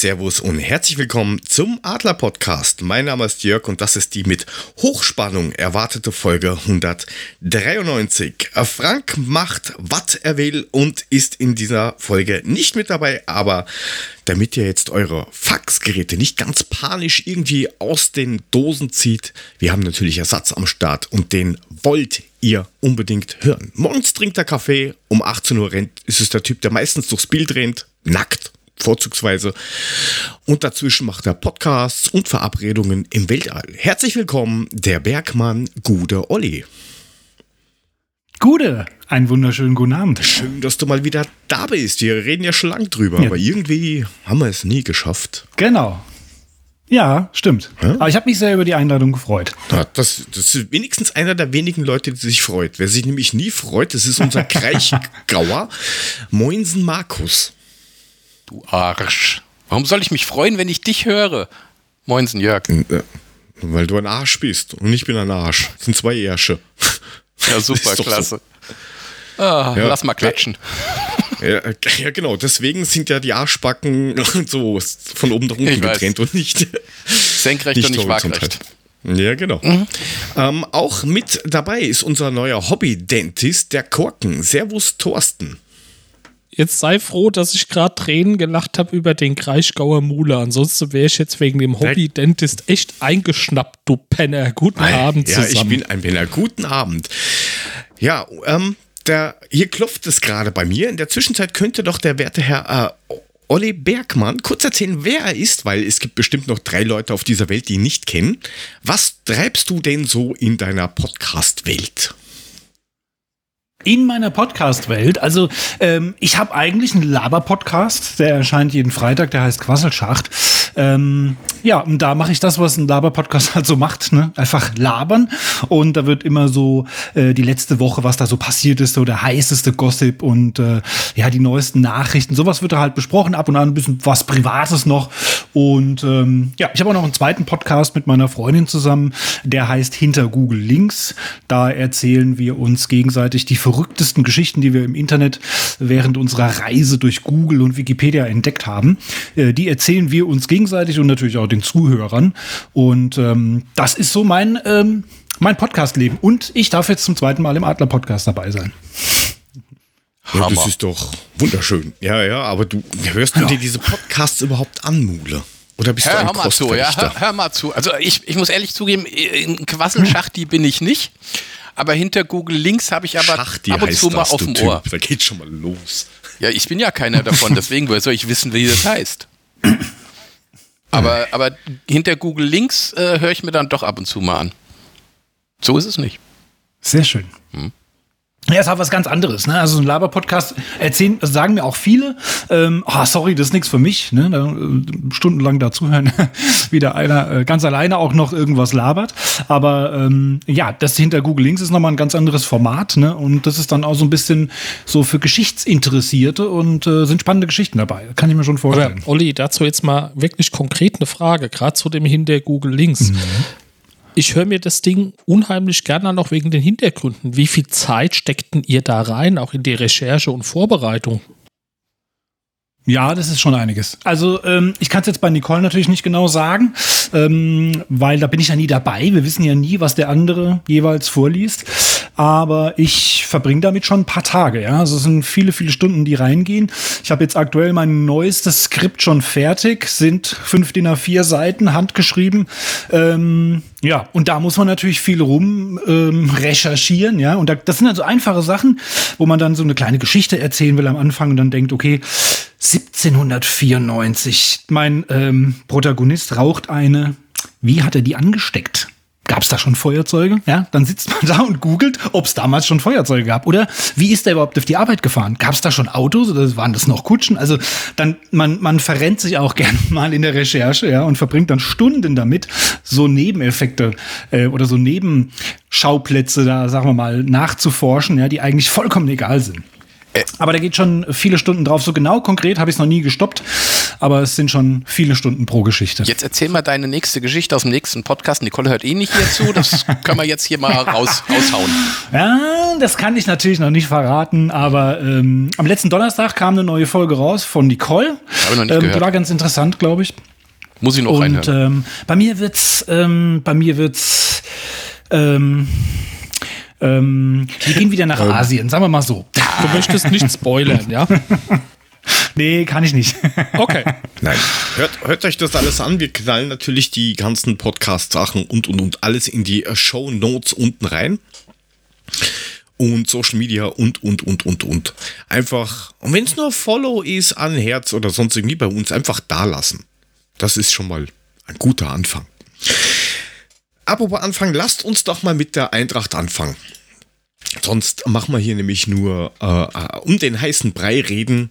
Servus und herzlich willkommen zum Adler Podcast. Mein Name ist Jörg und das ist die mit Hochspannung erwartete Folge 193. Frank macht, was er will und ist in dieser Folge nicht mit dabei, aber damit ihr jetzt eure Faxgeräte nicht ganz panisch irgendwie aus den Dosen zieht, wir haben natürlich Ersatz am Start und den wollt ihr unbedingt hören. Morgens trinkt er Kaffee, um 18 Uhr rennt, ist es der Typ, der meistens durchs Bild rennt, nackt vorzugsweise. Und dazwischen macht er Podcasts und Verabredungen im Weltall. Herzlich willkommen, der Bergmann Gude Olli. Gude, einen wunderschönen guten Abend. Schön, dass du mal wieder da bist. Wir reden ja schon lang drüber, ja. aber irgendwie haben wir es nie geschafft. Genau. Ja, stimmt. Ja? Aber ich habe mich sehr über die Einladung gefreut. Ja, das, das, ist wenigstens einer der wenigen Leute, die sich freut. Wer sich nämlich nie freut, das ist unser Kreichgauer Moinsen Markus. Du Arsch. Warum soll ich mich freuen, wenn ich dich höre? Moinsen, Jörg. Äh, weil du ein Arsch bist und ich bin ein Arsch. Das sind zwei Ärsche. Ja, super, klasse. So. Ah, ja. Lass mal klatschen. Ja, ja, genau. Deswegen sind ja die Arschbacken so von oben nach unten getrennt und nicht senkrecht nicht und nicht waagrecht. Ja, genau. Mhm. Ähm, auch mit dabei ist unser neuer Hobby-Dentist, der Korken. Servus, Thorsten. Jetzt sei froh, dass ich gerade Tränen gelacht habe über den Kraichgauer Mule. Ansonsten wäre ich jetzt wegen dem Hobby-Dentist echt eingeschnappt, du Penner. Guten Nein, Abend ja, zusammen. Ja, ich bin ein Penner. Guten Abend. Ja, ähm, der, hier klopft es gerade bei mir. In der Zwischenzeit könnte doch der werte Herr äh, Olli Bergmann kurz erzählen, wer er ist, weil es gibt bestimmt noch drei Leute auf dieser Welt, die ihn nicht kennen. Was treibst du denn so in deiner Podcast-Welt? In meiner Podcast-Welt. Also ähm, ich habe eigentlich einen Laber-Podcast, der erscheint jeden Freitag, der heißt Quasselschacht. Ähm, ja, und da mache ich das, was ein Laber-Podcast halt so macht, ne? Einfach labern. Und da wird immer so äh, die letzte Woche, was da so passiert ist, so der heißeste Gossip und äh, ja, die neuesten Nachrichten. Sowas wird da halt besprochen, ab und an ein bisschen was Privates noch. Und ähm, ja, ich habe auch noch einen zweiten Podcast mit meiner Freundin zusammen, der heißt Hinter Google Links. Da erzählen wir uns gegenseitig die verrücktesten Geschichten, die wir im Internet während unserer Reise durch Google und Wikipedia entdeckt haben. Äh, die erzählen wir uns gegenseitig und natürlich auch den Zuhörern. Und ähm, das ist so mein, ähm, mein Podcast-Leben. Und ich darf jetzt zum zweiten Mal im Adler-Podcast dabei sein. Ja, das ist doch wunderschön. Ja, ja, aber du hörst du ja. dir diese Podcasts überhaupt an, Mule? Oder bist hör, du ein hör mal zu, ja, hör, hör, mal zu. Also ich, ich muss ehrlich zugeben, in Quasselschachti bin ich nicht. Aber hinter Google Links habe ich aber Schachti ab und zu mal auf dem. Ohr. Da geht schon mal los. Ja, ich bin ja keiner davon, deswegen soll ich wissen, wie das heißt. Aber, aber hinter Google Links äh, höre ich mir dann doch ab und zu mal an. So ist es nicht. Sehr schön. Hm. Ja, ist halt was ganz anderes. Ne? Also so ein Laber-Podcast erzählen, also sagen mir auch viele, ähm, oh, sorry, das ist nichts für mich. Ne? Da, äh, stundenlang dazuhören, wieder einer äh, ganz alleine auch noch irgendwas labert. Aber ähm, ja, das hinter Google Links ist nochmal ein ganz anderes Format. Ne? Und das ist dann auch so ein bisschen so für Geschichtsinteressierte und äh, sind spannende Geschichten dabei. Kann ich mir schon vorstellen. Aber, Olli, dazu jetzt mal wirklich konkret eine Frage, gerade zu dem hinter Google Links. Mhm ich höre mir das Ding unheimlich gerne noch wegen den Hintergründen. Wie viel Zeit steckten ihr da rein, auch in die Recherche und Vorbereitung? Ja, das ist schon einiges. Also ähm, ich kann es jetzt bei Nicole natürlich nicht genau sagen, ähm, weil da bin ich ja nie dabei. Wir wissen ja nie, was der andere jeweils vorliest. Aber ich verbringe damit schon ein paar Tage. Ja, also es sind viele, viele Stunden, die reingehen. Ich habe jetzt aktuell mein neuestes Skript schon fertig, sind fünf DIN A4 Seiten handgeschrieben. Ähm, ja, und da muss man natürlich viel rum ähm, recherchieren, ja. Und da, das sind also einfache Sachen, wo man dann so eine kleine Geschichte erzählen will am Anfang und dann denkt, okay, 1794, mein ähm, Protagonist raucht eine. Wie hat er die angesteckt? Gab es da schon Feuerzeuge? Ja, dann sitzt man da und googelt, ob es damals schon Feuerzeuge gab. Oder wie ist der überhaupt auf die Arbeit gefahren? Gab es da schon Autos oder waren das noch Kutschen? Also dann, man, man verrennt sich auch gern mal in der Recherche, ja, und verbringt dann Stunden damit, so Nebeneffekte äh, oder so Nebenschauplätze da, sagen wir mal, nachzuforschen, ja, die eigentlich vollkommen egal sind. Aber da geht schon viele Stunden drauf. So genau konkret habe ich es noch nie gestoppt. Aber es sind schon viele Stunden pro Geschichte. Jetzt erzähl mal deine nächste Geschichte aus dem nächsten Podcast. Nicole hört eh nicht hier zu. Das können wir jetzt hier mal raus, raushauen. Ja, das kann ich natürlich noch nicht verraten, aber ähm, am letzten Donnerstag kam eine neue Folge raus von Nicole. Habe noch nicht ähm, gehört. Die war ganz interessant, glaube ich. Muss ich noch Und reinhören. ähm, bei mir wird's, ähm, bei mir wird's, ähm, ähm, wir gehen wieder nach Asien, sagen wir mal so. Du möchtest nicht spoilern, ja? Nee, kann ich nicht. Okay. Nein. Hört, hört euch das alles an. Wir knallen natürlich die ganzen Podcast-Sachen und und und alles in die Show Notes unten rein. Und Social Media und und und und und. Einfach, und wenn es nur Follow ist, an Herz oder sonst irgendwie bei uns, einfach da lassen. Das ist schon mal ein guter Anfang. Apropos Anfang, lasst uns doch mal mit der Eintracht anfangen. Sonst machen wir hier nämlich nur äh, äh, um den heißen Brei reden.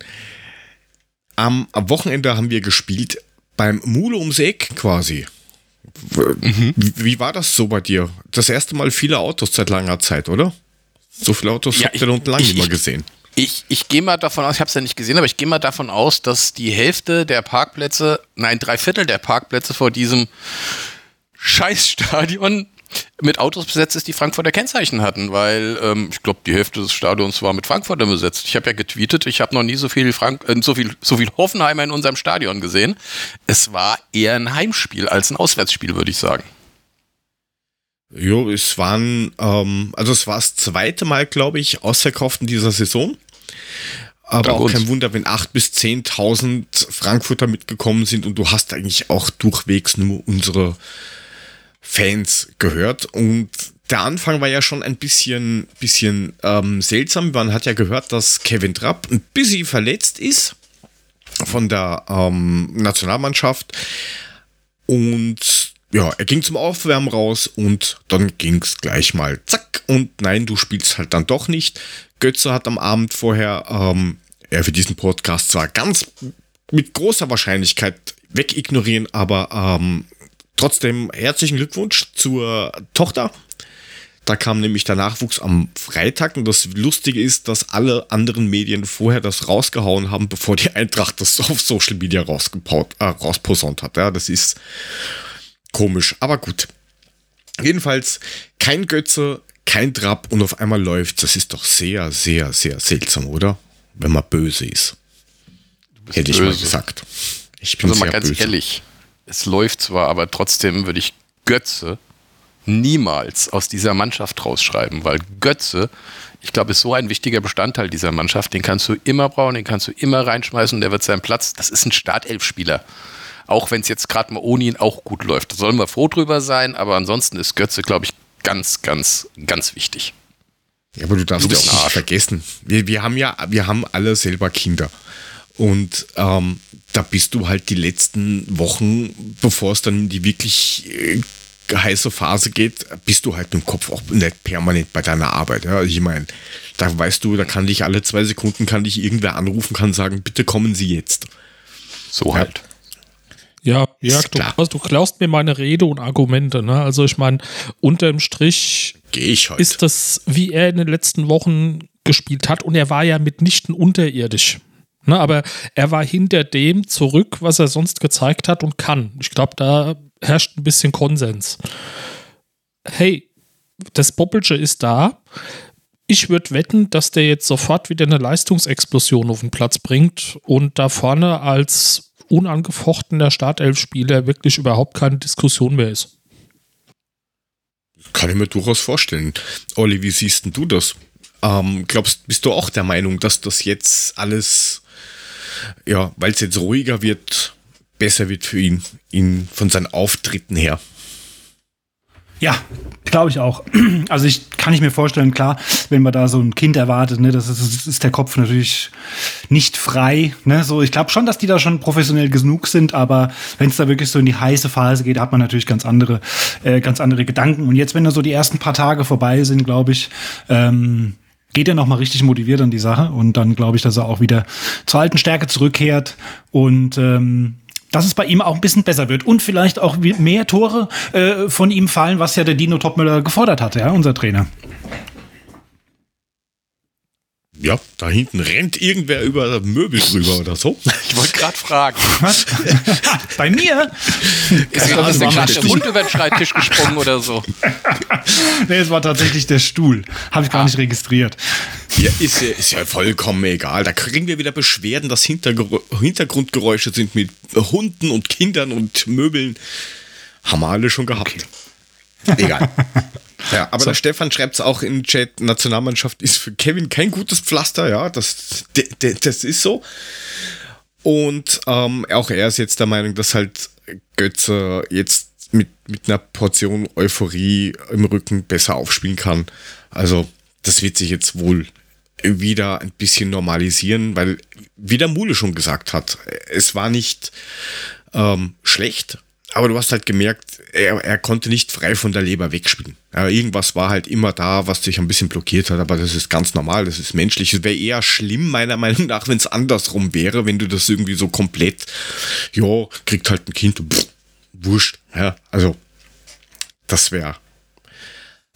Am, am Wochenende haben wir gespielt beim Mule ums Eck quasi. W- Wie, wie war das so bei dir? Das erste Mal viele Autos seit langer Zeit, oder? So viele Autos Ja, habt ihr noch lange ich- nicht mehr gesehen. Ich, ich gehe mal davon aus, ich habe es ja nicht gesehen, aber ich gehe mal davon aus, dass die Hälfte der Parkplätze, nein, drei Viertel der Parkplätze vor diesem Scheißstadion mit Autos besetzt ist, die Frankfurter Kennzeichen hatten, weil ähm, ich glaube, die Hälfte des Stadions war mit Frankfurter besetzt. Ich habe ja getweetet, ich habe noch nie so viel, Frank äh, so, viel, so viel Hoffenheimer in unserem Stadion gesehen. Es war eher ein Heimspiel als ein Auswärtsspiel, würde ich sagen. Jo, es waren, ähm, also es war das zweite Mal, glaube ich, ausverkauft in dieser Saison. Aber auch kein Wunder, wenn 8.000 bis 10.000 Frankfurter mitgekommen sind und du hast eigentlich auch durchwegs nur unsere Fans gehört. Und der Anfang war ja schon ein bisschen, bisschen ähm, seltsam. Man hat ja gehört, dass Kevin Trapp ein bisschen verletzt ist von der ähm, Nationalmannschaft. Und ja, er ging zum Aufwärmen raus und dann ging es gleich mal zack und nein, du spielst halt dann doch nicht. Götze hat am Abend vorher, ähm, er für diesen Podcast zwar ganz mit großer Wahrscheinlichkeit wegignorieren, aber ähm, trotzdem herzlichen Glückwunsch zur Tochter. Da kam nämlich der Nachwuchs am Freitag und das Lustige ist, dass alle anderen Medien vorher das rausgehauen haben, bevor die Eintracht das auf Social Media rausgepaut, äh, rausposaunt hat. Ja, das ist komisch, aber gut. Jedenfalls kein Götze, kein Trapp und auf einmal läuft. Das ist doch sehr, sehr, sehr seltsam, oder? Wenn man böse ist. Hätte ich mal böse. gesagt. Ich bin Also mal sehr ganz böse. ehrlich, es läuft zwar, aber trotzdem würde ich Götze niemals aus dieser Mannschaft rausschreiben, weil Götze, ich glaube, ist so ein wichtiger Bestandteil dieser Mannschaft. Den kannst du immer brauchen, den kannst du immer reinschmeißen und der wird seinen Platz. Das ist ein Startelfspieler. Auch wenn es jetzt gerade mal ohne ihn auch gut läuft. Da sollen wir froh drüber sein, aber ansonsten ist Götze, glaube ich, ganz, ganz, ganz wichtig. Ja, aber du darfst Du ja auch nicht vergessen. Wir, wir haben ja, wir haben alle selber Kinder. Und ähm, da bist du halt die letzten Wochen, bevor es dann in die wirklich äh, heiße Phase geht, bist du halt dem Kopf auch nicht permanent bei deiner Arbeit. Ja? Also Ich meine, da weißt du, da kann dich alle zwei Sekunden kann dich irgendwer anrufen, kann sagen, bitte kommen Sie jetzt. So halt. Ja, Ist du, klar. du klaust mir meine Rede und Argumente. Ne? Also ich meine, unterm Strich Gehe ich ist das, wie er in den letzten Wochen gespielt hat. Und er war ja mitnichten unterirdisch. Ne, aber er war hinter dem zurück, was er sonst gezeigt hat und kann. Ich glaube, da herrscht ein bisschen Konsens. Hey, das Poppelsche ist da. Ich würde wetten, dass der jetzt sofort wieder eine Leistungsexplosion auf den Platz bringt und da vorne als unangefochtener Startelfspieler wirklich überhaupt keine Diskussion mehr ist. Kann ich mir durchaus vorstellen. Olli, wie siehst denn du das? Ähm, glaubst, bist du auch der Meinung, dass das jetzt alles, ja, weil es jetzt ruhiger wird, besser wird für ihn, ihn von seinen Auftritten her? Ja, glaube ich auch. Also ich kann ich mir vorstellen, klar, wenn man da so ein Kind erwartet, ne, das ist, ist der Kopf natürlich nicht frei. Ne, so ich glaube schon, dass die da schon professionell genug sind, aber wenn es da wirklich so in die heiße Phase geht, hat man natürlich ganz andere, äh, ganz andere Gedanken. Und jetzt, wenn da so die ersten paar Tage vorbei sind, glaube ich, ähm, geht er noch mal richtig motiviert an die Sache und dann glaube ich, dass er auch wieder zur alten Stärke zurückkehrt und ähm, dass es bei ihm auch ein bisschen besser wird und vielleicht auch mehr Tore äh, von ihm fallen, was ja der Dino Topmüller gefordert hatte, ja, unser Trainer. Ja, da hinten rennt irgendwer über Möbel drüber oder so. Ich wollte gerade fragen. Was? Bei mir? Ist, Ja, der der Hund über den Schreibtisch gesprungen oder so? Nee, es war tatsächlich der Stuhl. Habe ich gar nicht registriert. Ja, ist, ja, ist ja vollkommen egal. Da kriegen wir wieder Beschwerden, dass Hintergr Hintergrundgeräusche sind mit Hunden und Kindern und Möbeln. Haben wir alle schon gehabt. Egal. Ja, aber der Stefan schreibt es auch im Chat, Nationalmannschaft ist für Kevin kein gutes Pflaster, ja, das, de, de, das ist so. Und ähm, auch er ist jetzt der Meinung, dass halt Götze jetzt mit, mit einer Portion Euphorie im Rücken besser aufspielen kann. Also das wird sich jetzt wohl wieder ein bisschen normalisieren, weil, wie der Mule schon gesagt hat, es war nicht ähm, schlecht, aber du hast halt gemerkt, er, er konnte nicht frei von der Leber wegspielen. Ja, irgendwas war halt immer da, was dich ein bisschen blockiert hat, aber das ist ganz normal, das ist menschlich. Es wäre eher schlimm, meiner Meinung nach, wenn es andersrum wäre, wenn du das irgendwie so komplett, ja, kriegt halt ein Kind, pff, wurscht. Ja, also, das wäre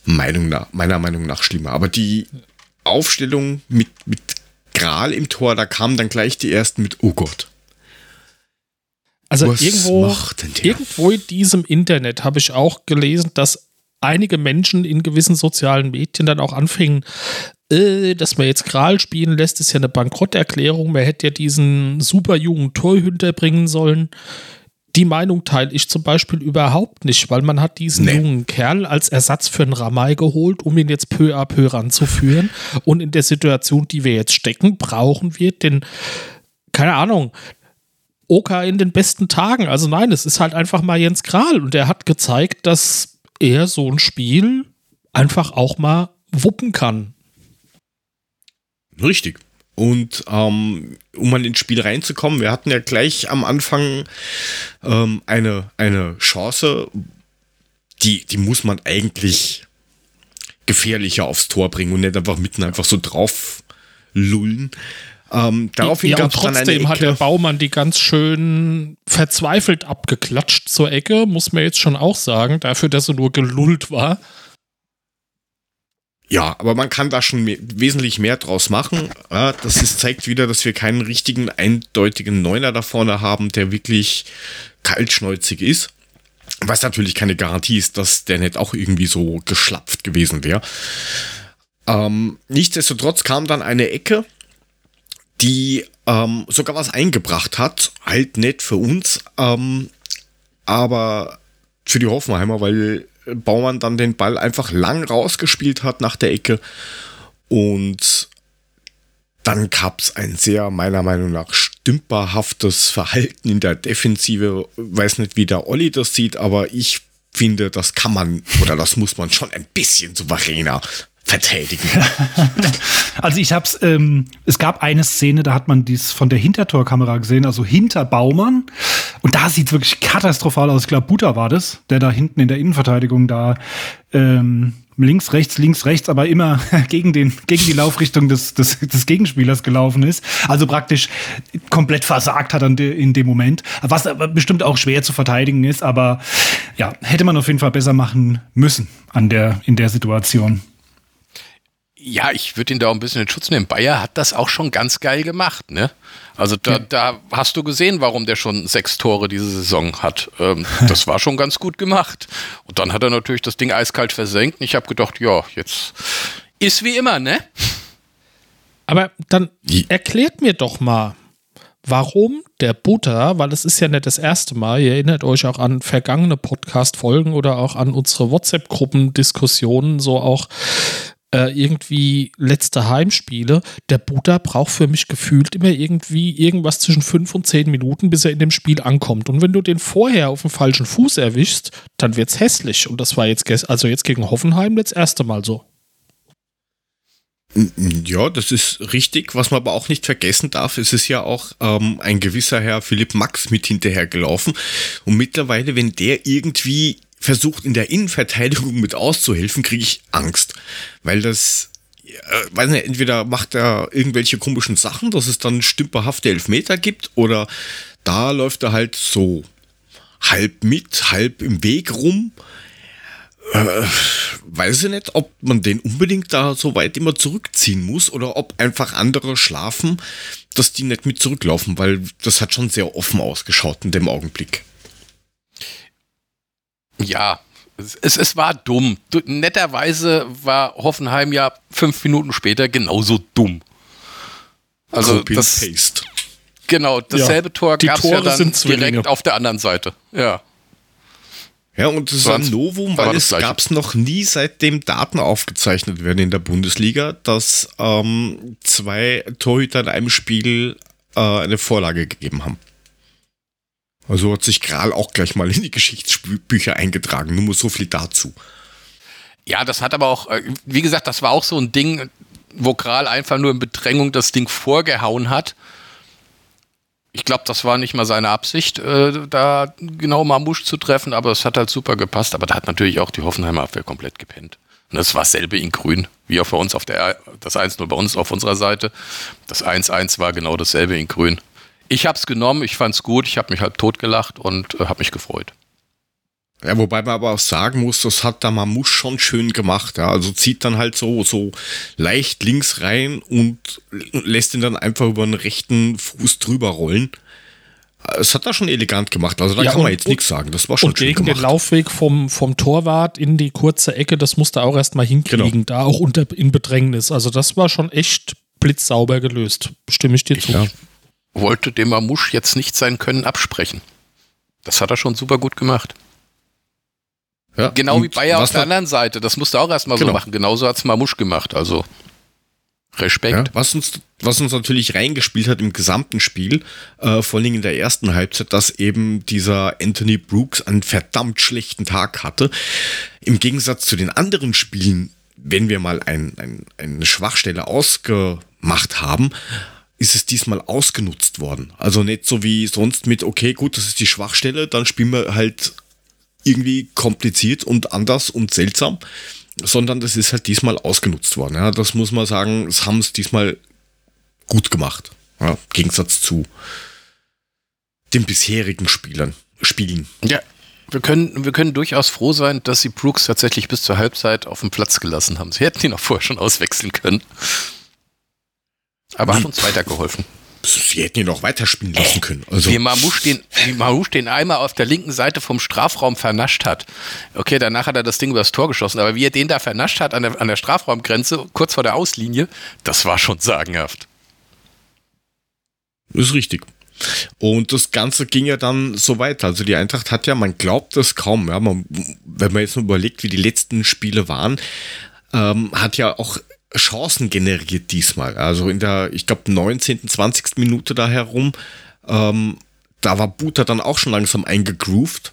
Meinung nach, meiner Meinung nach schlimmer. Aber die Aufstellung mit, mit Gral im Tor, da kamen dann gleich die ersten mit, oh Gott. Also Was irgendwo, irgendwo in diesem Internet habe ich auch gelesen, dass einige Menschen in gewissen sozialen Medien dann auch anfingen, äh, dass man jetzt Kral spielen lässt, ist ja eine Bankrotterklärung. Man hätte ja diesen super jungen Torhüter bringen sollen. Die Meinung teile ich zum Beispiel überhaupt nicht, weil man hat diesen Nee. jungen Kerl als Ersatz für einen Ramay geholt, um ihn jetzt peu à peu ranzuführen. Und in der Situation, die wir jetzt stecken, brauchen wir den, keine Ahnung, Oka in den besten Tagen. Also nein, es ist halt einfach mal Jens Kral und er hat gezeigt, dass er so ein Spiel einfach auch mal wuppen kann. Richtig. Und ähm, um mal ins Spiel reinzukommen, wir hatten ja gleich am Anfang ähm, eine, eine Chance, die, die muss man eigentlich gefährlicher aufs Tor bringen und nicht einfach mitten einfach so drauf lullen. Ähm, daraufhin ja, gab und es trotzdem hat der. Baumann die ganz schön verzweifelt abgeklatscht zur Ecke, muss man jetzt schon auch sagen, dafür, dass er nur gelullt war. Ja, aber man kann da schon mehr, wesentlich mehr draus machen. Ja, das ist, zeigt wieder, dass wir keinen richtigen, eindeutigen Neuner da vorne haben, der wirklich kaltschnäuzig ist. Was natürlich keine Garantie ist, dass der nicht auch irgendwie so geschlapft gewesen wäre. Ähm, nichtsdestotrotz kam dann eine Ecke, die ähm, sogar was eingebracht hat. Halt nicht für uns, ähm, aber für die Hoffenheimer, weil Baumann dann den Ball einfach lang rausgespielt hat nach der Ecke. Und dann gab es ein sehr, meiner Meinung nach, stümperhaftes Verhalten in der Defensive. Weiß nicht, wie der Olli das sieht, aber ich finde, das kann man oder das muss man schon ein bisschen souveräner verteidigen. Also ich hab's, ähm, es gab eine Szene, da hat man dies von der Hintertorkamera gesehen, also hinter Baumann. Und da sieht's wirklich katastrophal aus. Ich glaube, Buta war das, der da hinten in der Innenverteidigung da ähm, links, rechts, links, rechts, aber immer gegen, den, gegen die Laufrichtung des, des, des Gegenspielers gelaufen ist. Also praktisch komplett versagt hat in dem Moment. Was aber bestimmt auch schwer zu verteidigen ist, aber ja, hätte man auf jeden Fall besser machen müssen an der, in der Situation. Ja, ich würde ihn da auch ein bisschen in Schutz nehmen. Bayer hat das auch schon ganz geil gemacht, ne? Also da, da hast du gesehen, warum der schon sechs Tore diese Saison hat. Ähm, das war schon ganz gut gemacht. Und dann hat er natürlich das Ding eiskalt versenkt. Und ich habe gedacht, ja, jetzt ist wie immer, ne? Aber dann erklärt mir doch mal, warum der Butter, weil es ist ja nicht das erste Mal, ihr erinnert euch auch an vergangene Podcast-Folgen oder auch an unsere WhatsApp-Gruppen-Diskussionen, so auch äh, irgendwie letzte Heimspiele. Der Butter braucht für mich gefühlt immer irgendwie irgendwas zwischen fünf und zehn Minuten, bis er in dem Spiel ankommt. Und wenn du den vorher auf dem falschen Fuß erwischst, dann wird's hässlich. Und das war jetzt, also jetzt gegen Hoffenheim das erste Mal so. Ja, das ist richtig. Was man aber auch nicht vergessen darf, es ist ja auch ähm, ein gewisser Herr Philipp Max mit hinterhergelaufen. Und mittlerweile, wenn der irgendwie versucht, in der Innenverteidigung mit auszuhelfen, kriege ich Angst. Weil das, äh, weiß nicht, entweder macht er irgendwelche komischen Sachen, dass es dann stümperhafte Elfmeter gibt, oder da läuft er halt so halb mit, halb im Weg rum. Äh, weiß ich nicht, ob man den unbedingt da so weit immer zurückziehen muss oder ob einfach andere schlafen, dass die nicht mit zurücklaufen, weil das hat schon sehr offen ausgeschaut in dem Augenblick. Ja, es, es, war dumm. Du, netterweise war Hoffenheim ja fünf Minuten später genauso dumm. Also Copy das, paste. genau, dasselbe Ja, Tor die gab es ja Tore dann direkt auf der anderen Seite. Ja. Ja, und das War ein Novum, weil es gab es noch nie, seitdem Daten aufgezeichnet werden in der Bundesliga, dass ähm, zwei Torhüter in einem Spiel äh, eine Vorlage gegeben haben. Also hat sich Kral auch gleich mal in die Geschichtsbücher eingetragen. Nur so viel dazu. Ja, das hat aber auch, äh, wie gesagt, das war auch so ein Ding, wo Kral einfach nur in Bedrängung das Ding vorgehauen hat. Ich glaube, das war nicht mal seine Absicht, äh, da genau Mamouche zu treffen, aber es hat halt super gepasst. Aber da hat natürlich auch die Hoffenheimer Abwehr komplett gepennt. Und das war dasselbe in grün, wie auch bei uns auf der, das 1-0 bei uns auf unserer Seite. Das 1-1 war genau dasselbe in grün. Ich habe es genommen, ich fand es gut, ich habe mich halb tot gelacht und äh, habe mich gefreut. Ja, wobei man aber auch sagen muss, das hat der Mamouche schon schön gemacht. Ja. Also zieht dann halt so, so leicht links rein und lässt ihn dann einfach über den rechten Fuß drüber rollen. Es hat er schon elegant gemacht. Also da Ja, kann man jetzt nichts sagen. Das war schon Und schön gegen den gemacht. Laufweg vom, vom Torwart in die kurze Ecke, das musste er auch erstmal hinkriegen, Genau. da auch unter, in Bedrängnis. Also das war schon echt blitzsauber gelöst. Stimme ich dir zu. Ja. Wollte dem Mamouche jetzt nicht sein Können absprechen. Das hat er schon super gut gemacht. Ja. Genau wie Bayer auf der anderen Seite. Das musste auch erstmal so Genau. machen. Genauso hat es Mamouche gemacht. Also Respekt. Ja, was, uns, was uns natürlich reingespielt hat im gesamten Spiel, äh, vor allem in der ersten Halbzeit, dass eben dieser Anthony Brooks einen verdammt schlechten Tag hatte. Im Gegensatz zu den anderen Spielen, wenn wir mal ein, ein, eine Schwachstelle ausgemacht haben, ist es diesmal ausgenutzt worden. Also nicht so wie sonst mit, okay, gut, das ist die Schwachstelle, dann spielen wir halt irgendwie kompliziert und anders und seltsam, sondern das ist halt diesmal ausgenutzt worden. Ja, das muss man sagen, das haben es diesmal gut gemacht. Ja, Im Gegensatz zu den bisherigen Spielern, Spielen. Ja. Wir können, wir können durchaus froh sein, dass sie Brooks tatsächlich bis zur Halbzeit auf dem Platz gelassen haben. Sie hätten ihn auch vorher schon auswechseln können. Aber hat uns weitergeholfen. Sie hätten ihn auch weiterspielen lassen können. Also, Wie Mamouche den, wie Mamouche den einmal auf der linken Seite vom Strafraum vernascht hat. Okay, danach hat er das Ding übers Tor geschossen, aber wie er den da vernascht hat an der, an der Strafraumgrenze, kurz vor der Auslinie, das war schon sagenhaft. ist richtig. Und das Ganze ging ja dann so weiter. Also die Eintracht hat ja, man glaubt es kaum, ja, man, wenn man jetzt nur überlegt, wie die letzten Spiele waren, ähm, hat ja auch Chancen generiert diesmal. Also in der, ich glaube, 19., 20. Minute da herum, ähm, da war Buta dann auch schon langsam eingegroovt.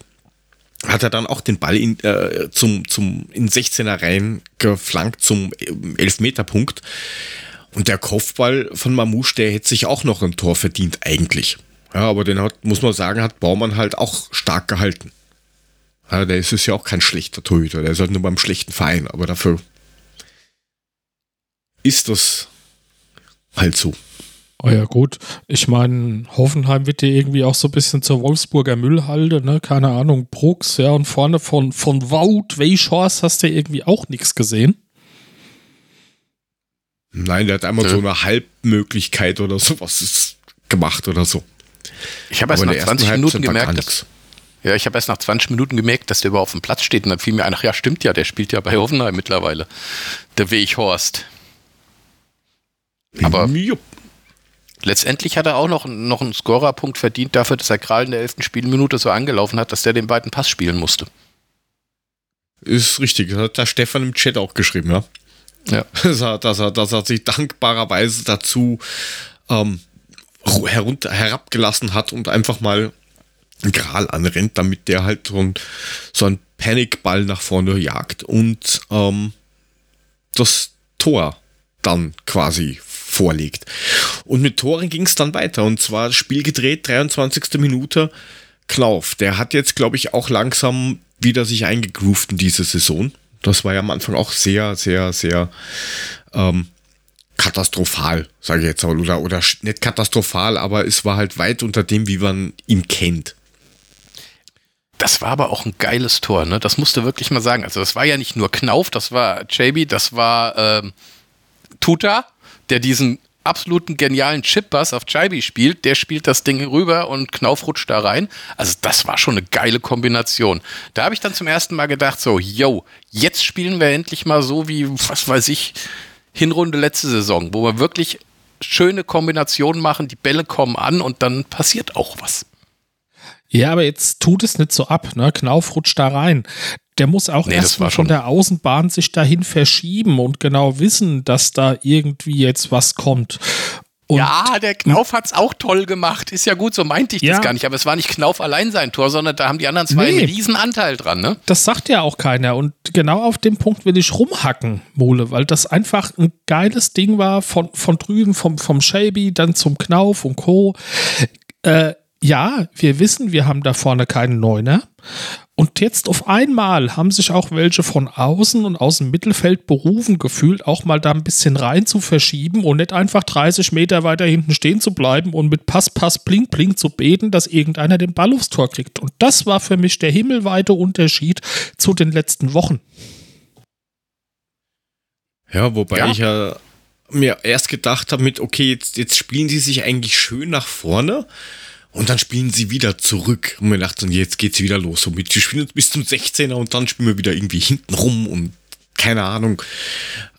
Hat er dann auch den Ball in, äh, zum, zum, in 16er rein geflankt zum ähm, Elfmeterpunkt. Und der Kopfball von Mamouche, der hätte sich auch noch ein Tor verdient, eigentlich. Ja, aber den hat, muss man sagen, hat Baumann halt auch stark gehalten. Ja, der ist es ja auch kein schlechter Torhüter, der ist halt nur beim schlechten Verein, aber dafür ist das halt so. Oh ja, gut. Ich meine, Hoffenheim wird ja irgendwie auch so ein bisschen zur Wolfsburger Müllhalde, ne? Keine Ahnung, Brooks, ja, und vorne von, von Wout, Weishorst hast du irgendwie auch nichts gesehen. Nein, der hat einmal Nö. so eine Halbmöglichkeit oder sowas ist gemacht oder so. Ich habe erst nach in der 20 ersten Minuten gemerkt, dass, ja, ich habe erst nach 20 Minuten gemerkt, dass der überhaupt auf dem Platz steht und dann fiel mir ein, ach ja, stimmt ja, der spielt ja bei Hoffenheim mittlerweile. Der Weghorst. Aber Jupp. letztendlich hat er auch noch, noch einen Scorerpunkt verdient dafür, dass er Kral in der 11. Spielminute so angelaufen hat, dass der den beiden Pass spielen musste. Ist richtig, das hat der Stefan im Chat auch geschrieben, ja. Ja. Dass er, dass er, dass er sich dankbarerweise dazu ähm, ru- herunter, herabgelassen hat und einfach mal einen Gral anrennt, damit der halt so, ein, so einen Panikball nach vorne jagt und ähm, das Tor dann quasi vorlegt. Und mit Toren ging es dann weiter. Und zwar Spiel gedreht, 23. Minute. Knauf, der hat jetzt, glaube ich, auch langsam wieder sich eingegroovt in diese Saison. Das war ja am Anfang auch sehr, sehr, sehr ähm, katastrophal, sage ich jetzt mal. Oder, oder nicht katastrophal, aber es war halt weit unter dem, wie man ihn kennt. das war aber auch ein geiles Tor, ne? Das musst du wirklich mal sagen. Also das war ja nicht nur Knauf, das war JB, das war ähm, Tuta, der diesen absoluten genialen Chip-Bass auf Chaibi spielt, der spielt das Ding rüber und Knauf rutscht da rein. Also das war schon eine geile Kombination. Da habe ich dann zum ersten Mal gedacht, so, yo, jetzt spielen wir endlich mal so wie, was weiß ich, Hinrunde letzte Saison, wo wir wirklich schöne Kombinationen machen, die Bälle kommen an und dann passiert auch was. Ja, aber jetzt tut es nicht so ab, ne? Knauf rutscht da rein. Der muss auch nee, erstmal von der Außenbahn sich dahin verschieben und genau wissen, dass da irgendwie jetzt was kommt. Und ja, der Knauf hat es auch toll gemacht. Ist ja gut, so meinte ich ja. das gar nicht. Aber es war nicht Knauf allein sein Tor, sondern da haben die anderen zwei nee. einen riesen Anteil dran. Ne? Das sagt ja auch keiner. Und genau auf dem Punkt will ich rumhacken, Mole, weil das einfach ein geiles Ding war von, von drüben, vom, vom Shelby, dann zum Knauf und Co. Äh, ja, wir wissen, wir haben da vorne keinen Neuner. Und jetzt auf einmal haben sich auch welche von außen und aus dem Mittelfeld berufen gefühlt, auch mal da ein bisschen rein zu verschieben und nicht einfach 30 Meter weiter hinten stehen zu bleiben und mit Pass, Pass, Blink, Blink zu beten, dass irgendeiner den Ball aufs Tor kriegt. Und das war für mich der himmelweite Unterschied zu den letzten Wochen. Ja, wobei ja. ich ja mir erst gedacht habe mit, okay, jetzt, jetzt spielen sie sich eigentlich schön nach vorne und dann spielen sie wieder zurück. Und mir dachte, und jetzt geht's wieder los. Und wir spielen bis zum 16er und dann spielen wir wieder irgendwie hinten rum und keine Ahnung.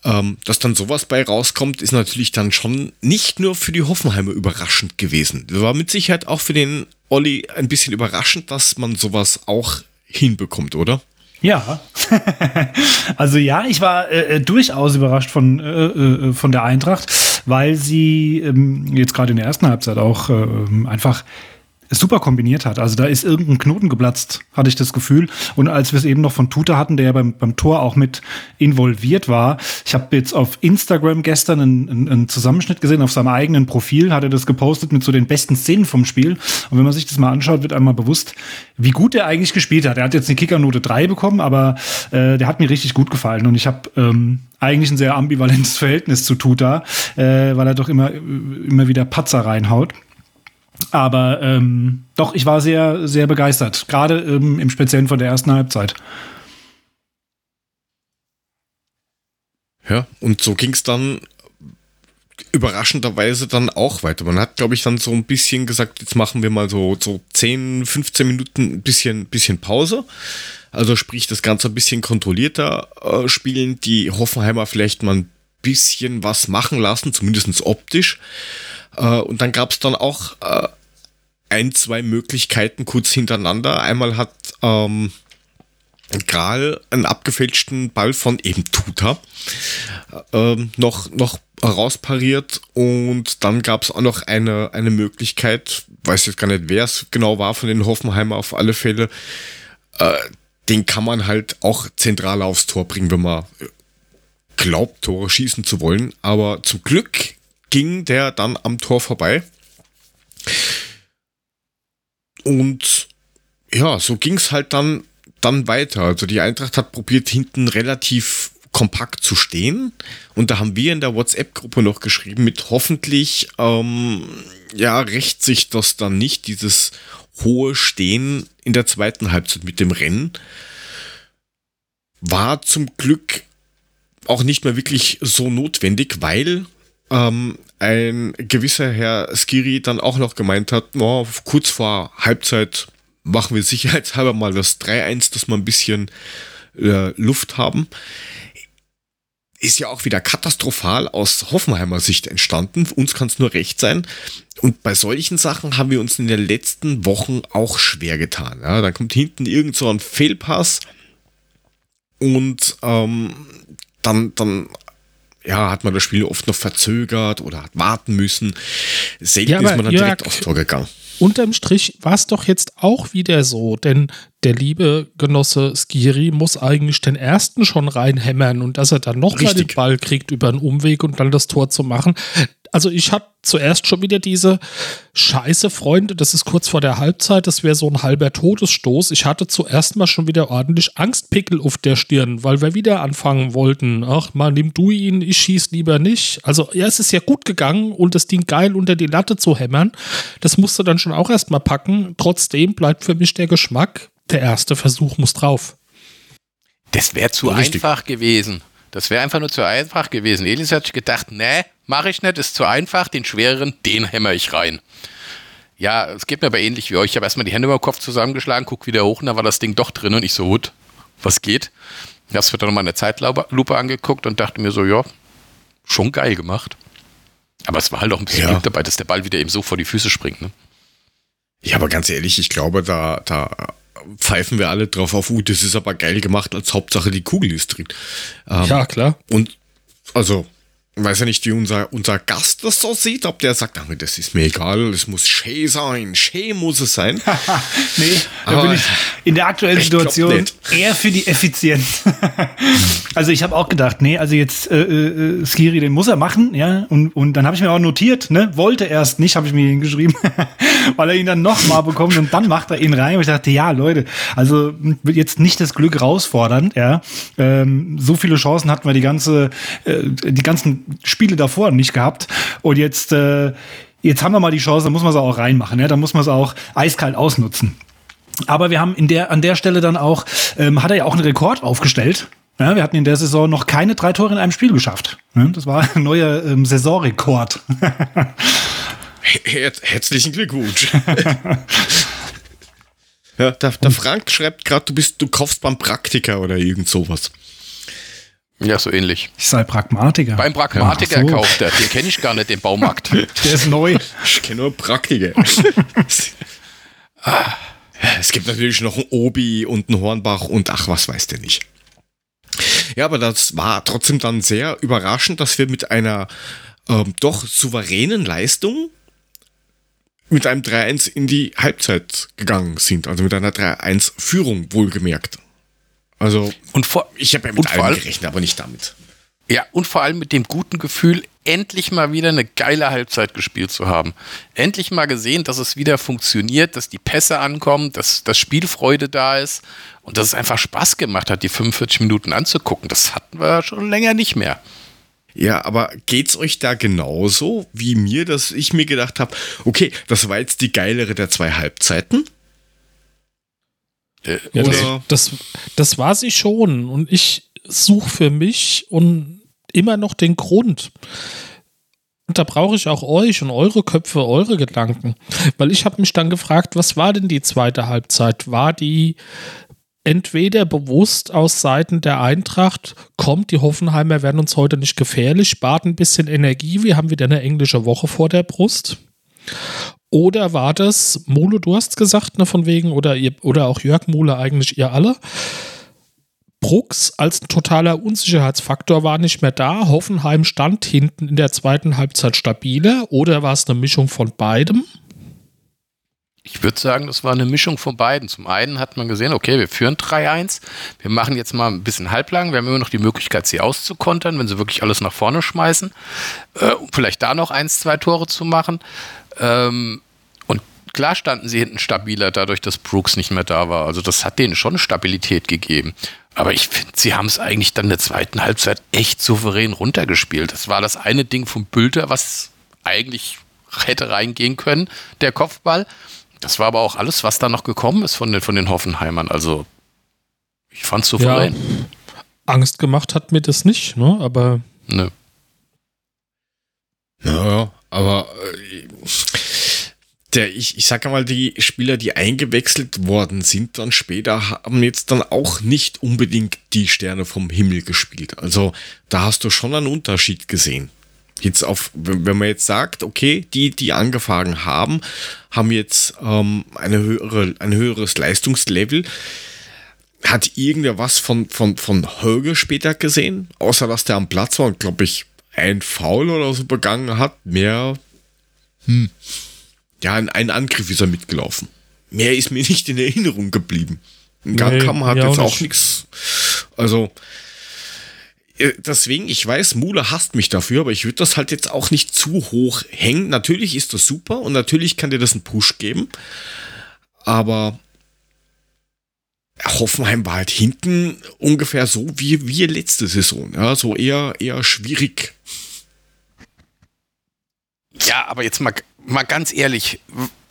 Ähm, dass dann sowas bei rauskommt, ist natürlich dann schon nicht nur für die Hoffenheimer überraschend gewesen. War mit Sicherheit auch für den Olli ein bisschen überraschend, dass man sowas auch hinbekommt, oder? Ja, also ja, ich war äh, äh, durchaus überrascht von, äh, äh, von der Eintracht, weil sie ähm, jetzt gerade in der ersten Halbzeit auch äh, einfach super kombiniert hat. Also da ist irgendein Knoten geplatzt, hatte ich das Gefühl. Und als wir es eben noch von Tuta hatten, der ja beim, beim Tor auch mit involviert war, ich habe jetzt auf Instagram gestern einen, einen, einen, Zusammenschnitt gesehen, auf seinem eigenen Profil hat er das gepostet mit so den besten Szenen vom Spiel. Und wenn man sich das mal anschaut, wird einmal bewusst, wie gut er eigentlich gespielt hat. Er hat jetzt eine Kickernote 3 bekommen, aber äh, der hat mir richtig gut gefallen. Und ich habe ähm, eigentlich ein sehr ambivalentes Verhältnis zu Tuta, äh, weil er doch immer, immer wieder Patzer reinhaut. Aber ähm, doch, ich war sehr, sehr begeistert. Gerade ähm, im Speziellen von der ersten Halbzeit. Ja, und so ging es dann überraschenderweise dann auch weiter. Man hat, glaube ich, dann so ein bisschen gesagt, jetzt machen wir mal so, so 10, 15 Minuten ein bisschen, bisschen Pause. Also sprich, das Ganze ein bisschen kontrollierter äh, spielen, die Hoffenheimer vielleicht mal ein bisschen was machen lassen, zumindest optisch. Äh, und dann gab es dann auch äh, ein, zwei Möglichkeiten kurz hintereinander. Einmal hat ähm, Gral einen abgefälschten Ball von eben Tuta ähm, noch, noch rauspariert und dann gab es auch noch eine, eine Möglichkeit, weiß jetzt gar nicht, wer es genau war von den Hoffenheimer auf alle Fälle, äh, den kann man halt auch zentral aufs Tor bringen, wenn man glaubt, Tore schießen zu wollen. Aber zum Glück ging der dann am Tor vorbei. Und ja, so ging es halt dann, dann weiter. Also die Eintracht hat probiert, hinten relativ kompakt zu stehen. Und da haben wir in der WhatsApp-Gruppe noch geschrieben, mit hoffentlich, ähm, ja, rächt sich das dann nicht, dieses hohe Stehen in der zweiten Halbzeit mit dem Rennen. War zum Glück auch nicht mehr wirklich so notwendig, weil ähm, ein gewisser Herr Skiri dann auch noch gemeint hat, oh, kurz vor Halbzeit machen wir sicherheitshalber mal das 3-1, dass wir ein bisschen äh, Luft haben. Ist ja auch wieder katastrophal aus Hoffenheimer Sicht entstanden. Uns kann es nur recht sein. Und bei solchen Sachen haben wir uns in den letzten Wochen auch schwer getan. Ja, dann kommt hinten irgend so ein Fehlpass und ähm, dann, dann ja, hat man das Spiel oft noch verzögert oder hat warten müssen. Selten ja, ist man dann Jörg, direkt aufs Tor gegangen. Unterm Strich war es doch jetzt auch wieder so, denn der liebe Genosse Skiri muss eigentlich den ersten schon reinhämmern und dass er dann noch mal den Ball kriegt über einen Umweg und dann das Tor zu machen, also ich hatte zuerst schon wieder diese Scheiße, Freunde, das ist kurz vor der Halbzeit, das wäre so ein halber Todesstoß. Ich hatte zuerst mal schon wieder ordentlich Angstpickel auf der Stirn, weil wir wieder anfangen wollten. Ach, mal nimm du ihn, ich schieß lieber nicht. Also ja, es ist ja gut gegangen und das Ding geil unter die Latte zu hämmern, das musste dann schon auch erstmal packen. Trotzdem bleibt für mich der Geschmack, Der erste Versuch muss drauf. Das wäre zu Richtig. einfach gewesen. Das wäre einfach nur zu einfach gewesen. Elis hat sich gedacht, nee, mache ich nicht, ist zu einfach, den schwereren, den hämmer ich rein. Ja, es geht mir aber ähnlich wie euch. Ich habe erstmal die Hände über den Kopf zusammengeschlagen, guck wieder hoch und da war das Ding doch drin und ich so, gut, was geht? Ich habe es dann nochmal in der Zeitlupe angeguckt und dachte mir so, ja, schon geil gemacht. Aber es war halt auch ein bisschen Ja. Glück dabei, dass der Ball wieder eben so vor die Füße springt. Ne? Ja, aber ganz ehrlich, ich glaube, da, da pfeifen wir alle drauf auf, uh, das ist aber geil gemacht, als Hauptsache die Kugel ist drin. Ähm, Ja, klar. Und also, weiß ja nicht, wie unser, unser Gast das so sieht, ob der sagt, ach, das ist mir egal, es muss schön sein, schön muss es sein. Nee, da Aber bin ich in der aktuellen Situation eher für die Effizienz. also ich habe auch gedacht, nee, also jetzt äh, äh, Skiri, den muss er machen, ja. Und, und dann habe ich mir auch notiert, ne, wollte erst nicht, habe ich mir hingeschrieben, weil er ihn dann nochmal bekommt und dann macht er ihn rein. Und ich dachte, ja, Leute, also wird jetzt nicht das Glück herausfordern, ja. Ähm, so viele Chancen hatten wir die ganze, äh, die ganzen Spiele davor nicht gehabt. Und jetzt, äh, jetzt haben wir mal die Chance, da muss man sie auch reinmachen, ja. Da muss man es auch eiskalt ausnutzen. Aber wir haben in der, an der Stelle dann auch, ähm, hat er ja auch einen Rekord aufgestellt. Ja, wir hatten in der Saison noch keine drei Tore in einem Spiel geschafft. Ja, das war ein neuer ähm, Saisonrekord. Her herzlichen Glückwunsch. ja, der, der Frank schreibt gerade, du bist, du kaufst beim Praktiker oder irgend sowas. Ja, so ähnlich. Ich sei Pragmatiker. Beim Pragmatiker Ach so. kauft er, den kenne ich gar nicht, den Baumarkt. Der ist neu. Ich kenne nur Praktiker. es gibt natürlich noch einen Obi und einen Hornbach und ach, was weiß der nicht. Ja, aber das war trotzdem dann sehr überraschend, dass wir mit einer ähm, doch souveränen Leistung mit einem 3-1 in die Halbzeit gegangen sind. Also mit einer 3-1-Führung wohlgemerkt. Also, Und vor, ich habe ja mit allem, gerechnet, aber nicht damit. Ja, und vor allem mit dem guten Gefühl, endlich mal wieder eine geile Halbzeit gespielt zu haben. Endlich mal gesehen, dass es wieder funktioniert, dass die Pässe ankommen, dass, dass Spielfreude da ist und dass es einfach Spaß gemacht hat, die 45 Minuten anzugucken. Das hatten wir schon länger nicht mehr. Ja, aber geht's euch da genauso wie mir, dass ich mir gedacht habe, okay, das war jetzt die geilere der zwei Halbzeiten? Äh, Ja, das, das, das war sie schon. Und ich suche für mich und immer noch den Grund. Und da brauche ich auch euch und eure Köpfe, eure Gedanken. Weil ich habe mich dann gefragt, was war denn die zweite Halbzeit? War die entweder bewusst aus Seiten der Eintracht, kommt, die Hoffenheimer werden uns heute nicht gefährlich, spart ein bisschen Energie, wir haben wieder eine englische Woche vor der Brust. Oder war das, Mule, du hast gesagt, ne, von wegen, oder, ihr, oder auch Jörg Mule, eigentlich ihr alle, Brooks als totaler Unsicherheitsfaktor war nicht mehr da. Hoffenheim stand hinten in der zweiten Halbzeit stabiler. Oder war es eine Mischung von beidem? Ich würde sagen, das war eine Mischung von beiden. Zum einen hat man gesehen, okay, wir führen 3-1. Wir machen jetzt mal ein bisschen halblang. Wir haben immer noch die Möglichkeit, sie auszukontern, wenn sie wirklich alles nach vorne schmeißen. Äh, vielleicht da noch eins, zwei Tore zu machen. Ähm, und klar standen sie hinten stabiler, dadurch, dass Brooks nicht mehr da war. Also das hat denen schon Stabilität gegeben. Aber ich finde, sie haben es eigentlich dann in der zweiten Halbzeit echt souverän runtergespielt. Das war das eine Ding vom Bülter, was eigentlich hätte reingehen können, der Kopfball. Das war aber auch alles, was da noch gekommen ist von den, von den Hoffenheimern. Also, ich fand's souverän. Angst gemacht hat mir das nicht, ne? Aber Ne. Ja, aber äh, der, ich, ich sage mal, die Spieler, die eingewechselt worden sind, dann später haben jetzt dann auch nicht unbedingt die Sterne vom Himmel gespielt. Also da hast du schon einen Unterschied gesehen. Jetzt auf, wenn man jetzt sagt, okay, die, die angefangen haben, haben jetzt ähm, eine höhere, ein höheres Leistungslevel. Hat irgendwer was von, von, von Höge später gesehen? Außer dass der am Platz war und, glaube ich, ein Foul oder so begangen hat. Mehr, hm. Ja, ein, ein Angriff ist er mitgelaufen. Mehr ist mir nicht in Erinnerung geblieben. Ein Gang Nee, kam hat auch jetzt auch nicht. nichts. Also, deswegen, ich weiß, Mule hasst mich dafür, aber ich würde das halt jetzt auch nicht zu hoch hängen. Natürlich ist das super und natürlich kann dir das einen Push geben. Aber Hoffenheim war halt hinten ungefähr so wie wir letzte Saison. Ja, so eher, eher schwierig. Ja, aber jetzt mal, mal ganz ehrlich,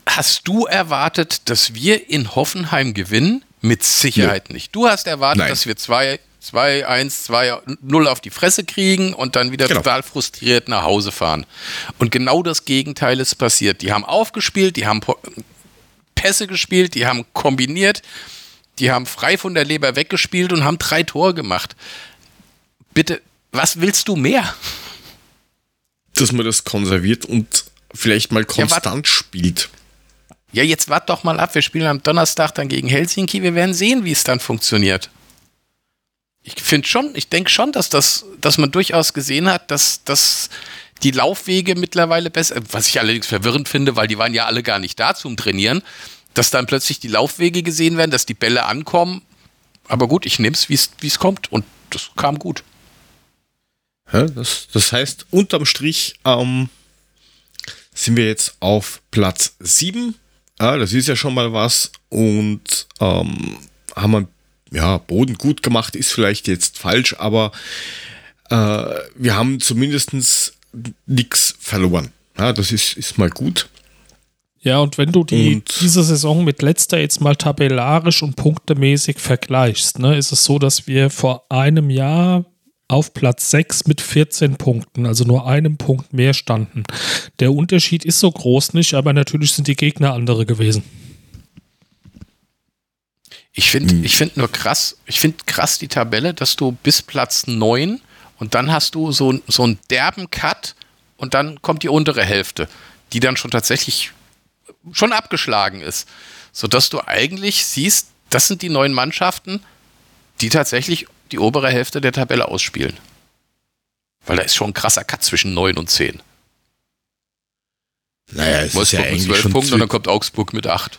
hast du erwartet, dass wir in Hoffenheim gewinnen Mit Sicherheit ja. nicht. Du hast erwartet, Nein. dass wir zwei 2, 1, 2, 0 auf die Fresse kriegen und dann wieder genau. total frustriert nach Hause fahren. Und genau das Gegenteil ist passiert. Die haben aufgespielt, die haben Pässe gespielt, die haben kombiniert, die haben frei von der Leber weggespielt und haben drei Tore gemacht. Bitte, was willst du mehr? Dass man das konserviert und vielleicht mal konstant ja, spielt. Ja, jetzt wart doch mal ab. Wir spielen am Donnerstag dann gegen Helsinki. Wir werden sehen, wie es dann funktioniert ich finde schon, ich denke schon, dass das, dass man durchaus gesehen hat, dass, dass die Laufwege mittlerweile besser, was ich allerdings verwirrend finde, weil die waren ja alle gar nicht da zum Trainieren, dass dann plötzlich die Laufwege gesehen werden, dass die Bälle ankommen. Aber gut, ich nehme es, wie es kommt. Und das kam gut. Ja, das, das heißt, unterm Strich ähm, sind wir jetzt auf Platz 7. Ja, das ist ja schon mal was. Und ähm, haben wir ja, Boden gut gemacht ist vielleicht jetzt falsch, aber äh, wir haben zumindest nichts verloren. Ja, das ist, ist mal gut. Ja, und wenn du die, und diese Saison mit letzter jetzt mal tabellarisch und punktemäßig vergleichst, ne, ist es so, dass wir vor einem Jahr auf Platz 6 mit 14 Punkten, also nur einem Punkt mehr standen. Der Unterschied ist so groß nicht, aber natürlich sind die Gegner andere gewesen. Ich finde mhm. ich find nur krass, ich finde krass die Tabelle, dass du bis Platz 9 und dann hast du so, so einen derben Cut und dann kommt die untere Hälfte, die dann schon tatsächlich schon abgeschlagen ist. Sodass du eigentlich siehst, das sind die neuen Mannschaften, die tatsächlich die obere Hälfte der Tabelle ausspielen. Weil da ist schon ein krasser Cut zwischen 9 und 10. Naja, es Wolfsburg ist ja eigentlich mit 12 Punkten und dann kommt Augsburg mit 8.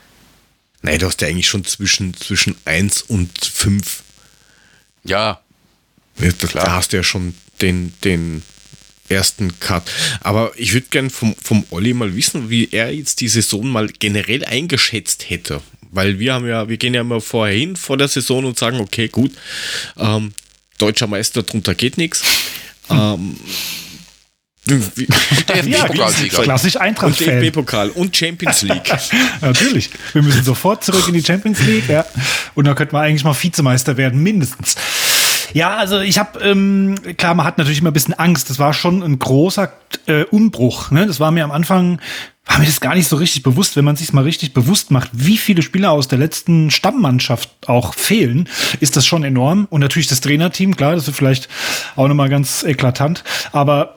Nein, du hast ja eigentlich schon zwischen, zwischen 1 und 5. Ja. da, da, hast du ja schon den, den ersten Cut. Aber ich würde gerne vom, vom Olli mal wissen, wie er jetzt die Saison mal generell eingeschätzt hätte. Weil wir haben ja, wir gehen ja immer vorher hin vor der Saison und sagen, okay, gut, ähm, deutscher Meister, drunter geht nichts. Ähm, DFB-Pokalsieger. Klassisch eintracht Und DFB-Pokal und Champions League. Natürlich. Wir müssen sofort zurück in die Champions League. Ja. Und da könnte man eigentlich mal Vizemeister werden, mindestens. Ja, also ich habe, ähm, klar, man hat natürlich immer ein bisschen Angst. Das war schon ein großer äh, Umbruch. Ne? Das war mir am Anfang, war mir das gar nicht so richtig bewusst, wenn man sich mal richtig bewusst macht, wie viele Spieler aus der letzten Stammmannschaft auch fehlen, ist das schon enorm. Und natürlich das Trainerteam, klar, das ist vielleicht auch nochmal ganz eklatant. Aber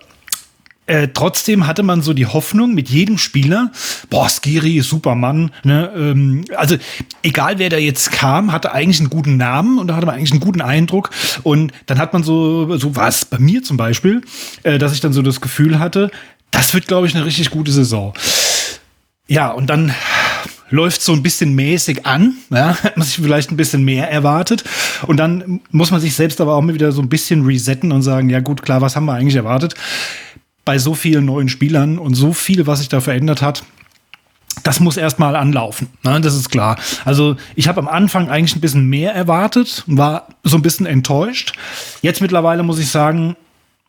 äh, trotzdem hatte man so die Hoffnung mit jedem Spieler, boah, Skiri ist Supermann. Ne? Ähm, also egal wer da jetzt kam, hatte eigentlich einen guten Namen und da hatte man eigentlich einen guten Eindruck. Und dann hat man so, so war es bei mir zum Beispiel, äh, dass ich dann so das Gefühl hatte, das wird, glaube ich, eine richtig gute Saison. Ja, und dann läuft so ein bisschen mäßig an, ja, hat man sich vielleicht ein bisschen mehr erwartet und dann muss man sich selbst aber auch mal wieder so ein bisschen resetten und sagen, ja gut, klar, was haben wir eigentlich erwartet? Bei so vielen neuen Spielern und so viel, was sich da verändert hat, das muss erstmal anlaufen. Ne? Das ist klar. Also ich habe am Anfang eigentlich ein bisschen mehr erwartet, war so ein bisschen enttäuscht. Jetzt mittlerweile muss ich sagen,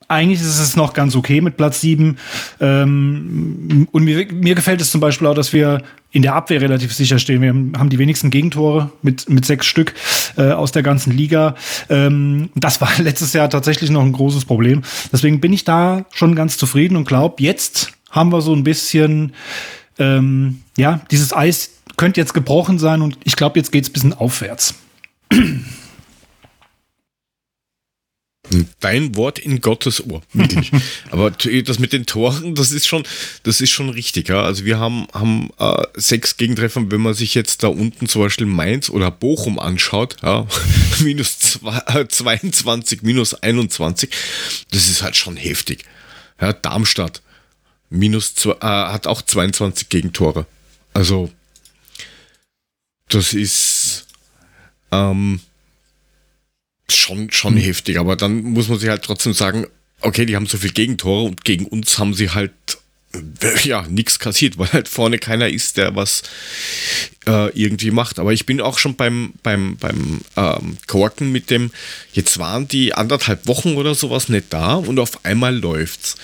eigentlich ist es noch ganz okay mit Platz 7. Ähm, und mir, mir gefällt es zum Beispiel auch, dass wir in der Abwehr relativ sicher stehen. Wir haben die wenigsten Gegentore mit, mit sechs Stück äh, aus der ganzen Liga. Ähm, das war letztes Jahr tatsächlich noch ein großes Problem. Deswegen bin ich da schon ganz zufrieden und glaube, jetzt haben wir so ein bisschen, ähm, ja, dieses Eis könnte jetzt gebrochen sein und ich glaube, jetzt geht es ein bisschen aufwärts. Dein Wort in Gottes Ohr, wirklich. Aber das mit den Toren, das ist schon, das ist schon richtig. Ja? Also wir haben, haben äh, sechs Gegentreffer, wenn man sich jetzt da unten zum Beispiel Mainz oder Bochum anschaut, ja? minus zwei, äh, 22, minus 21, das ist halt schon heftig. Ja, Darmstadt minus zwei, äh, hat auch 22 Gegentore. Also das ist ähm, schon, schon mhm. heftig, aber dann muss man sich halt trotzdem sagen, okay, die haben so viel Gegentore und gegen uns haben sie halt äh, ja nichts kassiert, weil halt vorne keiner ist, der was äh, irgendwie macht. Aber ich bin auch schon beim beim beim ähm, Korken mit dem. Jetzt waren die anderthalb Wochen oder sowas nicht da und auf einmal läuft's.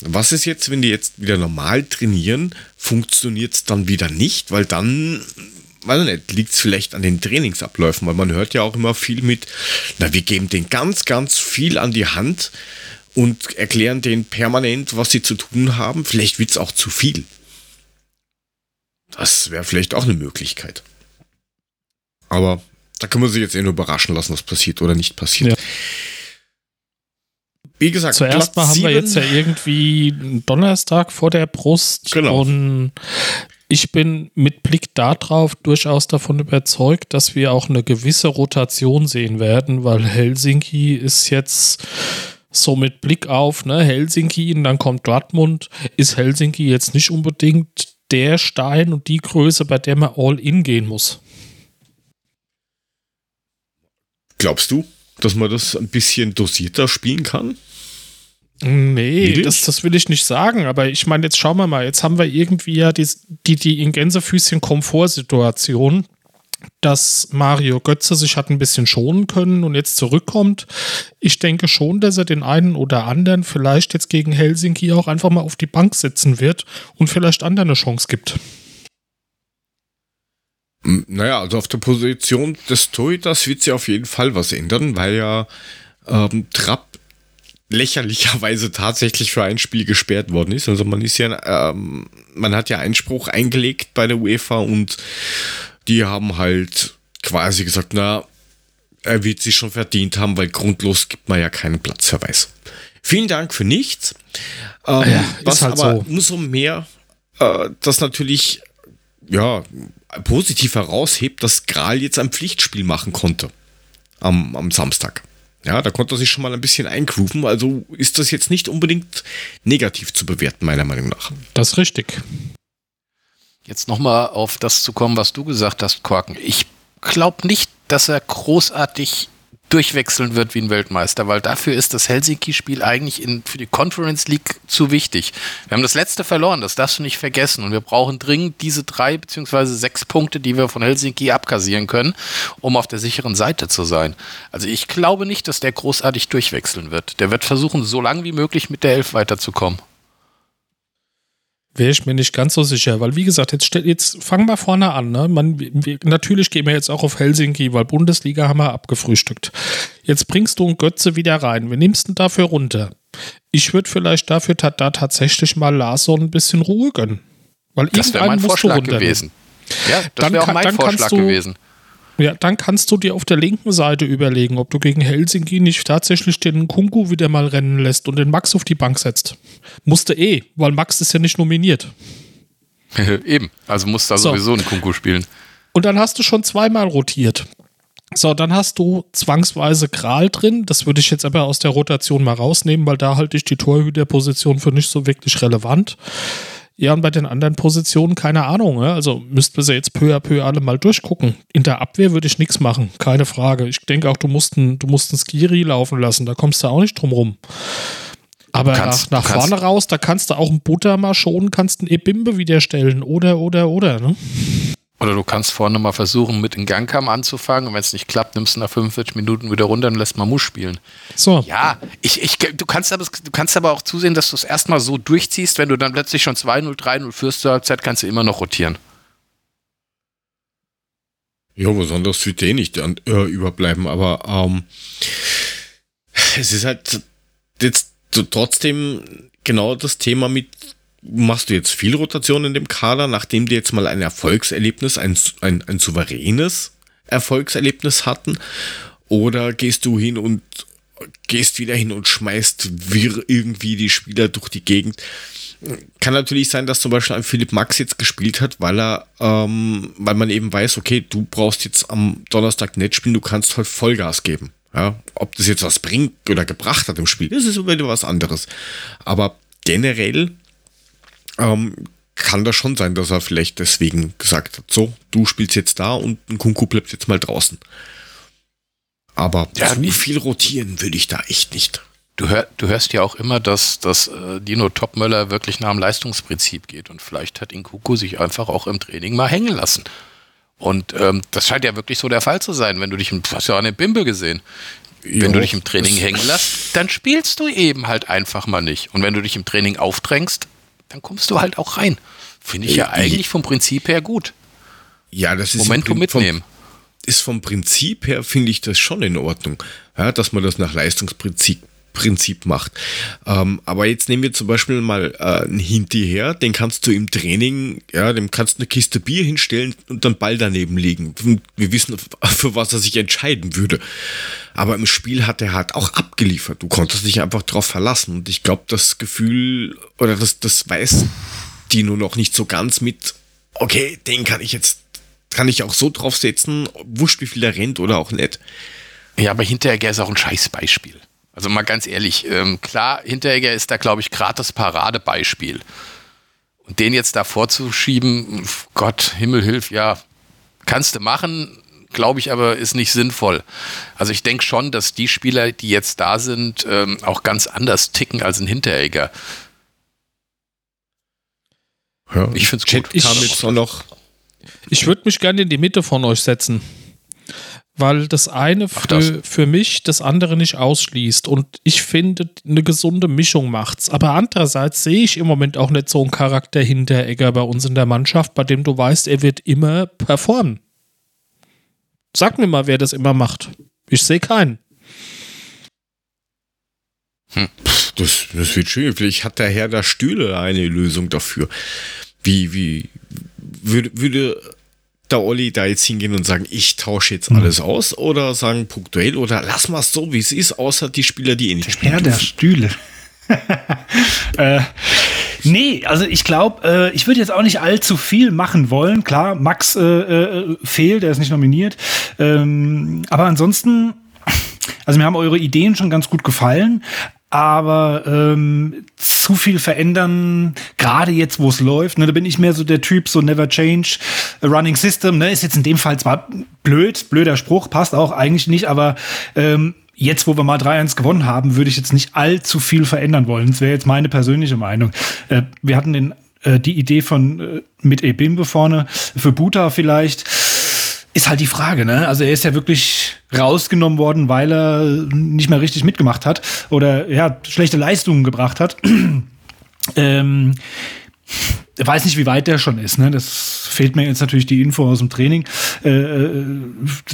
Was ist jetzt, wenn die jetzt wieder normal trainieren? Funktioniert es dann wieder nicht, weil dann weiß nicht, liegt es vielleicht an den Trainingsabläufen, weil man hört ja auch immer viel mit, na, wir geben denen ganz, ganz viel an die Hand und erklären denen permanent, was sie zu tun haben. Vielleicht wird es auch zu viel. Das wäre vielleicht auch eine Möglichkeit. Aber da kann man sich jetzt eh nur überraschen lassen, was passiert oder nicht passiert. Ja. Wie gesagt, zuerst mal haben wir jetzt ja irgendwie Donnerstag vor der Brust genau. und ich bin mit Blick darauf durchaus davon überzeugt, dass wir auch eine gewisse Rotation sehen werden, weil Helsinki ist jetzt so mit Blick auf ne, Helsinki und dann kommt Dortmund, ist Helsinki jetzt nicht unbedingt der Stein und die Größe, bei der man all in gehen muss. Glaubst du, dass man das ein bisschen dosierter spielen kann? Nee, das, das will ich nicht sagen, aber ich meine, jetzt schauen wir mal, jetzt haben wir irgendwie ja die, die, die in Gänsefüßchen Komfortsituation, dass Mario Götze sich hat ein bisschen schonen können und jetzt zurückkommt. Ich denke schon, dass er den einen oder anderen vielleicht jetzt gegen Helsinki auch einfach mal auf die Bank setzen wird und vielleicht anderen eine Chance gibt. Naja, also auf der Position des Torhüters wird sich auf jeden Fall was ändern, weil ja ähm, Trapp lächerlicherweise tatsächlich für ein Spiel gesperrt worden ist. Also man ist ja, ähm, man hat ja Einspruch eingelegt bei der UEFA und die haben halt quasi gesagt, na, er wird sich schon verdient haben, weil grundlos gibt man ja keinen Platzverweis. Vielen Dank für nichts. Ähm, ja, was halt aber so. umso mehr äh, das natürlich ja positiv heraushebt, dass Gral jetzt ein Pflichtspiel machen konnte am, am Samstag. Ja, da konnte er sich schon mal ein bisschen eingrooven. Also ist das jetzt nicht unbedingt negativ zu bewerten, meiner Meinung nach. Das ist richtig. Jetzt nochmal auf das zu kommen, was du gesagt hast, Korken. Ich glaube nicht, dass er großartig durchwechseln wird wie ein Weltmeister, weil dafür ist das Helsinki-Spiel eigentlich in, für die Conference League zu wichtig. Wir haben das letzte verloren, das darfst du nicht vergessen. Und wir brauchen dringend diese drei beziehungsweise sechs Punkte, die wir von Helsinki abkassieren können, um auf der sicheren Seite zu sein. Also ich glaube nicht, dass der großartig durchwechseln wird. Der wird versuchen, so lange wie möglich mit der Elf weiterzukommen. Wäre ich mir nicht ganz so sicher, weil wie gesagt, jetzt, jetzt fangen wir vorne an. Ne? Man, wir, natürlich gehen wir jetzt auch auf Helsinki, weil Bundesliga haben wir abgefrühstückt. Jetzt bringst du einen Götze wieder rein. Wir nimmst ihn dafür runter. Ich würde vielleicht dafür da tatsächlich mal Larsson ein bisschen Ruhe gönnen. Weil das wäre mein Vorschlag gewesen. Ja, das wäre auch mein Vorschlag gewesen. Ja, dann kannst du dir auf der linken Seite überlegen, ob du gegen Helsinki nicht tatsächlich den Kunku wieder mal rennen lässt und den Max auf die Bank setzt. Musste eh, weil Max ist ja nicht nominiert. Eben, also muss da so. sowieso ein Kunku spielen. Und dann hast du schon zweimal rotiert. So, dann hast du zwangsweise Kral drin. Das würde ich jetzt aber aus der Rotation mal rausnehmen, weil da halte ich die Torhüterposition für nicht so wirklich relevant. Ja, und bei den anderen Positionen keine Ahnung. Ne? Also müssten wir sie jetzt peu à peu alle mal durchgucken. In der Abwehr würde ich nichts machen, keine Frage. Ich denke auch, du musst einen, du musst einen Skiri laufen lassen, da kommst du auch nicht drum rum. Aber kannst, nach, nach vorne raus, da kannst du auch einen Butter mal schonen, kannst einen Ebimbe wieder stellen oder, oder, oder. Ne? Oder du kannst vorne mal versuchen, mit dem Gangkamm anzufangen und wenn es nicht klappt, nimmst du nach 45 Minuten wieder runter und lässt Mamus spielen. So. Ja, ich, ich, du, kannst aber, du kannst aber auch zusehen, dass du es erstmal so durchziehst, wenn du dann plötzlich schon 2-0, 3-0 führst zur Halbzeit, kannst du immer noch rotieren. Ja, was anderes wird eh nicht äh, überbleiben, aber ähm, es ist halt jetzt trotzdem genau das Thema mit machst du jetzt viel Rotation in dem Kader, nachdem die jetzt mal ein Erfolgserlebnis, ein, ein, ein souveränes Erfolgserlebnis hatten? Oder gehst du hin und gehst wieder hin und schmeißt wir irgendwie die Spieler durch die Gegend? Kann natürlich sein, dass zum Beispiel ein Philipp Max jetzt gespielt hat, weil er, ähm, weil man eben weiß, okay, du brauchst jetzt am Donnerstag nicht spielen, du kannst halt Vollgas geben. Ja, ob das jetzt was bringt oder gebracht hat im Spiel, das ist wieder was anderes. Aber generell ähm, kann das schon sein, dass er vielleicht deswegen gesagt hat, so, du spielst jetzt da und ein Kunku bleibt jetzt mal draußen. Aber ja, zu viel rotieren würde ich da echt nicht. Du, hör, du, hörst ja auch immer, dass, dass äh, Dino Topmöller wirklich nach dem Leistungsprinzip geht und vielleicht hat ihn Kuku sich einfach auch im Training mal hängen lassen. Und ähm, das scheint ja wirklich so der Fall zu sein, wenn du dich, du hast ja auch eine Bimbe gesehen, jo, wenn du dich im Training hängen lässt, dann spielst du eben halt einfach mal nicht. Und wenn du dich im Training aufdrängst, dann kommst du halt auch rein. Finde ich ja eigentlich vom Prinzip her gut. Ja, das ist Momentum mitnehmen. Vom, ist vom Prinzip her, finde ich das schon in Ordnung, ja, dass man das nach Leistungsprinzip Prinzip macht. Ähm, aber jetzt nehmen wir zum Beispiel mal äh, einen Hinti her, den kannst du im Training, ja, dem kannst du eine Kiste Bier hinstellen und dann Ball daneben liegen. Wir wissen, für was er sich entscheiden würde. Aber im Spiel hat er halt auch abgeliefert. Du konntest dich einfach drauf verlassen. Und ich glaube, das Gefühl, oder das, das weiß die nur noch nicht so ganz mit, okay, den kann ich jetzt, kann ich auch so draufsetzen, wurscht wie viel er rennt oder auch nicht. Ja, aber Hinteregger ist auch ein Scheißbeispiel. Also mal ganz ehrlich, ähm, klar, Hinteregger ist da, glaube ich, gerade das Paradebeispiel. Und den jetzt da vorzuschieben, Gott, Himmel hilf, ja, kannst du machen, glaube ich aber, ist nicht sinnvoll. Also ich denke schon, dass die Spieler, die jetzt da sind, ähm, auch ganz anders ticken als ein Hinteregger. Ja, Ich find's Chat gut. Ich- noch. Ich würde mich gerne in die Mitte von euch setzen. Weil das eine Ach, das. für, für mich das andere nicht ausschließt. Und ich finde, eine gesunde Mischung macht's. Aber andererseits sehe ich im Moment auch nicht so einen Charakter Hinteregger bei uns in der Mannschaft, bei dem du weißt, er wird immer performen. Sag mir mal, wer das immer macht. Ich sehe keinen. Das, das wird schön. Vielleicht hat der Herr der Stühle eine Lösung dafür. Wie, wie würde, würde der Olli da jetzt hingehen und sagen, ich tausche jetzt alles aus oder sagen punktuell oder lass mal es so, wie es ist, außer die Spieler, die eh nicht spielen. Herr der dürfen. Stühle. äh, nee, also ich glaube, äh, ich würde jetzt auch nicht allzu viel machen wollen. Klar, Max äh, äh, fehlt, er ist nicht nominiert. Ähm, aber ansonsten, also mir haben eure Ideen schon ganz gut gefallen. Aber ähm, zu viel verändern, gerade jetzt, wo es läuft, ne, da bin ich mehr so der Typ, so never change running system, ne, ist jetzt in dem Fall zwar blöd, blöder Spruch, passt auch eigentlich nicht, aber ähm, jetzt, wo wir mal 3-1 gewonnen haben, würde ich jetzt nicht allzu viel verändern wollen. Das wäre jetzt meine persönliche Meinung. Äh, wir hatten den, äh, die Idee von äh, mit Ebimbe vorne für Buta vielleicht. Ist halt die Frage, ne? Also er ist ja wirklich rausgenommen worden, weil er nicht mehr richtig mitgemacht hat oder ja, schlechte Leistungen gebracht hat. ähm, ich weiß nicht, wie weit der schon ist. Ne? Das fehlt mir jetzt natürlich die Info aus dem Training. Äh, äh,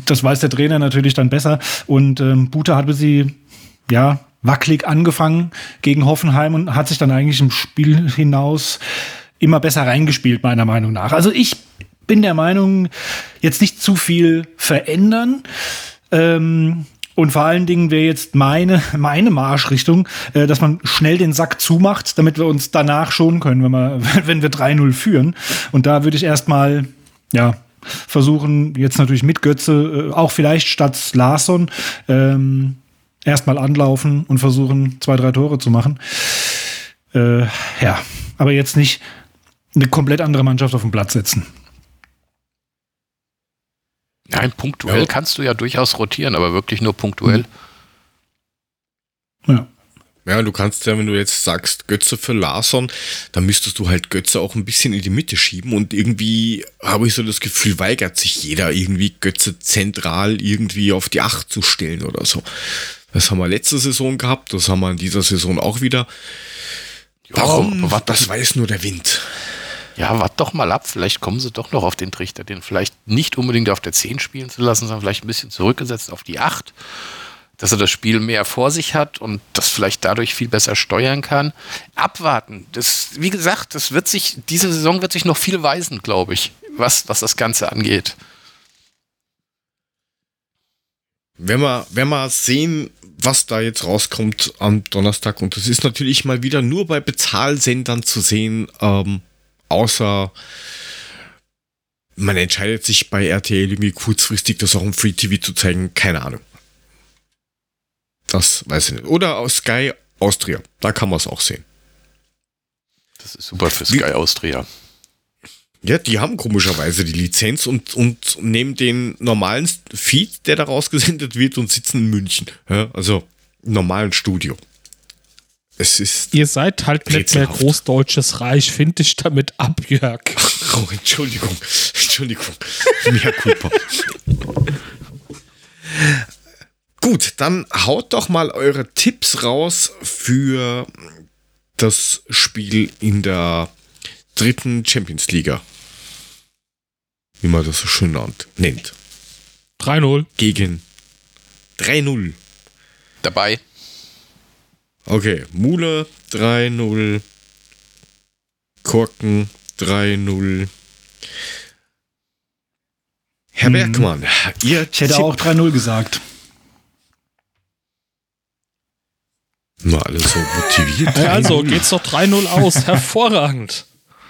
das weiß der Trainer natürlich dann besser. Und ähm, Buta hatte sie ja wackelig angefangen gegen Hoffenheim und hat sich dann eigentlich im Spiel hinaus immer besser reingespielt, meiner Meinung nach. Also ich bin der Meinung, jetzt nicht zu viel verändern. Ähm, und vor allen Dingen wäre jetzt meine, meine Marschrichtung, äh, dass man schnell den Sack zumacht, damit wir uns danach schonen können, wenn wir, wenn wir 3-0 führen. Und da würde ich erstmal, ja, versuchen, jetzt natürlich mit Götze, äh, auch vielleicht statt Larsson, ähm, erstmal anlaufen und versuchen, zwei, drei Tore zu machen. Äh, ja, aber jetzt nicht eine komplett andere Mannschaft auf den Platz setzen. Nein, punktuell Ja. kannst du ja durchaus rotieren, aber wirklich nur punktuell. Ja. Ja, du kannst ja, wenn du jetzt sagst Götze für Larsson, dann müsstest du halt Götze auch ein bisschen in die Mitte schieben und irgendwie habe ich so das Gefühl, weigert sich jeder irgendwie Götze zentral irgendwie auf die Acht zu stellen oder so. Das haben wir letzte Saison gehabt, das haben wir in dieser Saison auch wieder. Warum? wart das weiß nur der Wind. Ja, wart doch mal ab. Vielleicht kommen sie doch noch auf den Trichter, den vielleicht nicht unbedingt auf der 10 spielen zu lassen, sondern vielleicht ein bisschen zurückgesetzt auf die 8. Dass er das Spiel mehr vor sich hat und das vielleicht dadurch viel besser steuern kann. Abwarten. Das, wie gesagt, das wird sich, diese Saison wird sich noch viel weisen, glaube ich, was, was das Ganze angeht. Wenn wir, wenn wir sehen, was da jetzt rauskommt am Donnerstag, und das ist natürlich mal wieder nur bei Bezahlsendern zu sehen, ähm, außer man entscheidet sich bei RTL irgendwie kurzfristig das auch im Free TV zu zeigen, keine Ahnung. Das weiß ich nicht. Oder aus Sky Austria, da kann man es auch sehen. Das ist super für Wie- Sky Austria. Ja, die haben komischerweise die Lizenz und, und nehmen den normalen Feed, der da rausgesendet wird, und sitzen in München. Ja, also im normalen Studio. Es ist. Ihr seid halt nicht mehr. Großdeutsches Reich, finde ich damit ab, Jörg. Oh, Entschuldigung. Entschuldigung. Mehr Culpa. Gut, dann haut doch mal eure Tipps raus für das Spiel in der dritten Champions Liga. wie man das so schön nennt. 3-0. Gegen 3-0. Dabei. Okay, Mule 3-0. Korken 3-0. Herr Bergmann, ihr Ich hätte Tipp- auch 3-0 gesagt. Nur alle so motiviert. Ja, also 3-0. geht's doch 3-0 aus. Hervorragend.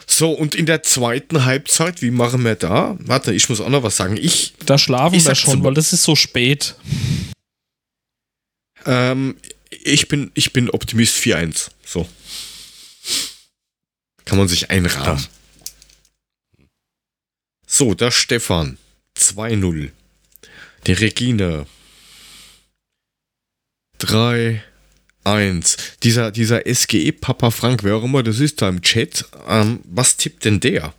So, und in der zweiten Halbzeit, wie machen wir da? Warte, ich muss auch noch was sagen. Ich, Da schlafen Ich wir schon, weil das ist so spät. ähm, ich bin, ich bin Optimist 4-1. So. Kann man sich einrahmen. So, der Stefan 2-0. Die Regine 3 1. Dieser, dieser SGE Papa Frank, wer auch immer das ist da im Chat, ähm, was tippt denn der?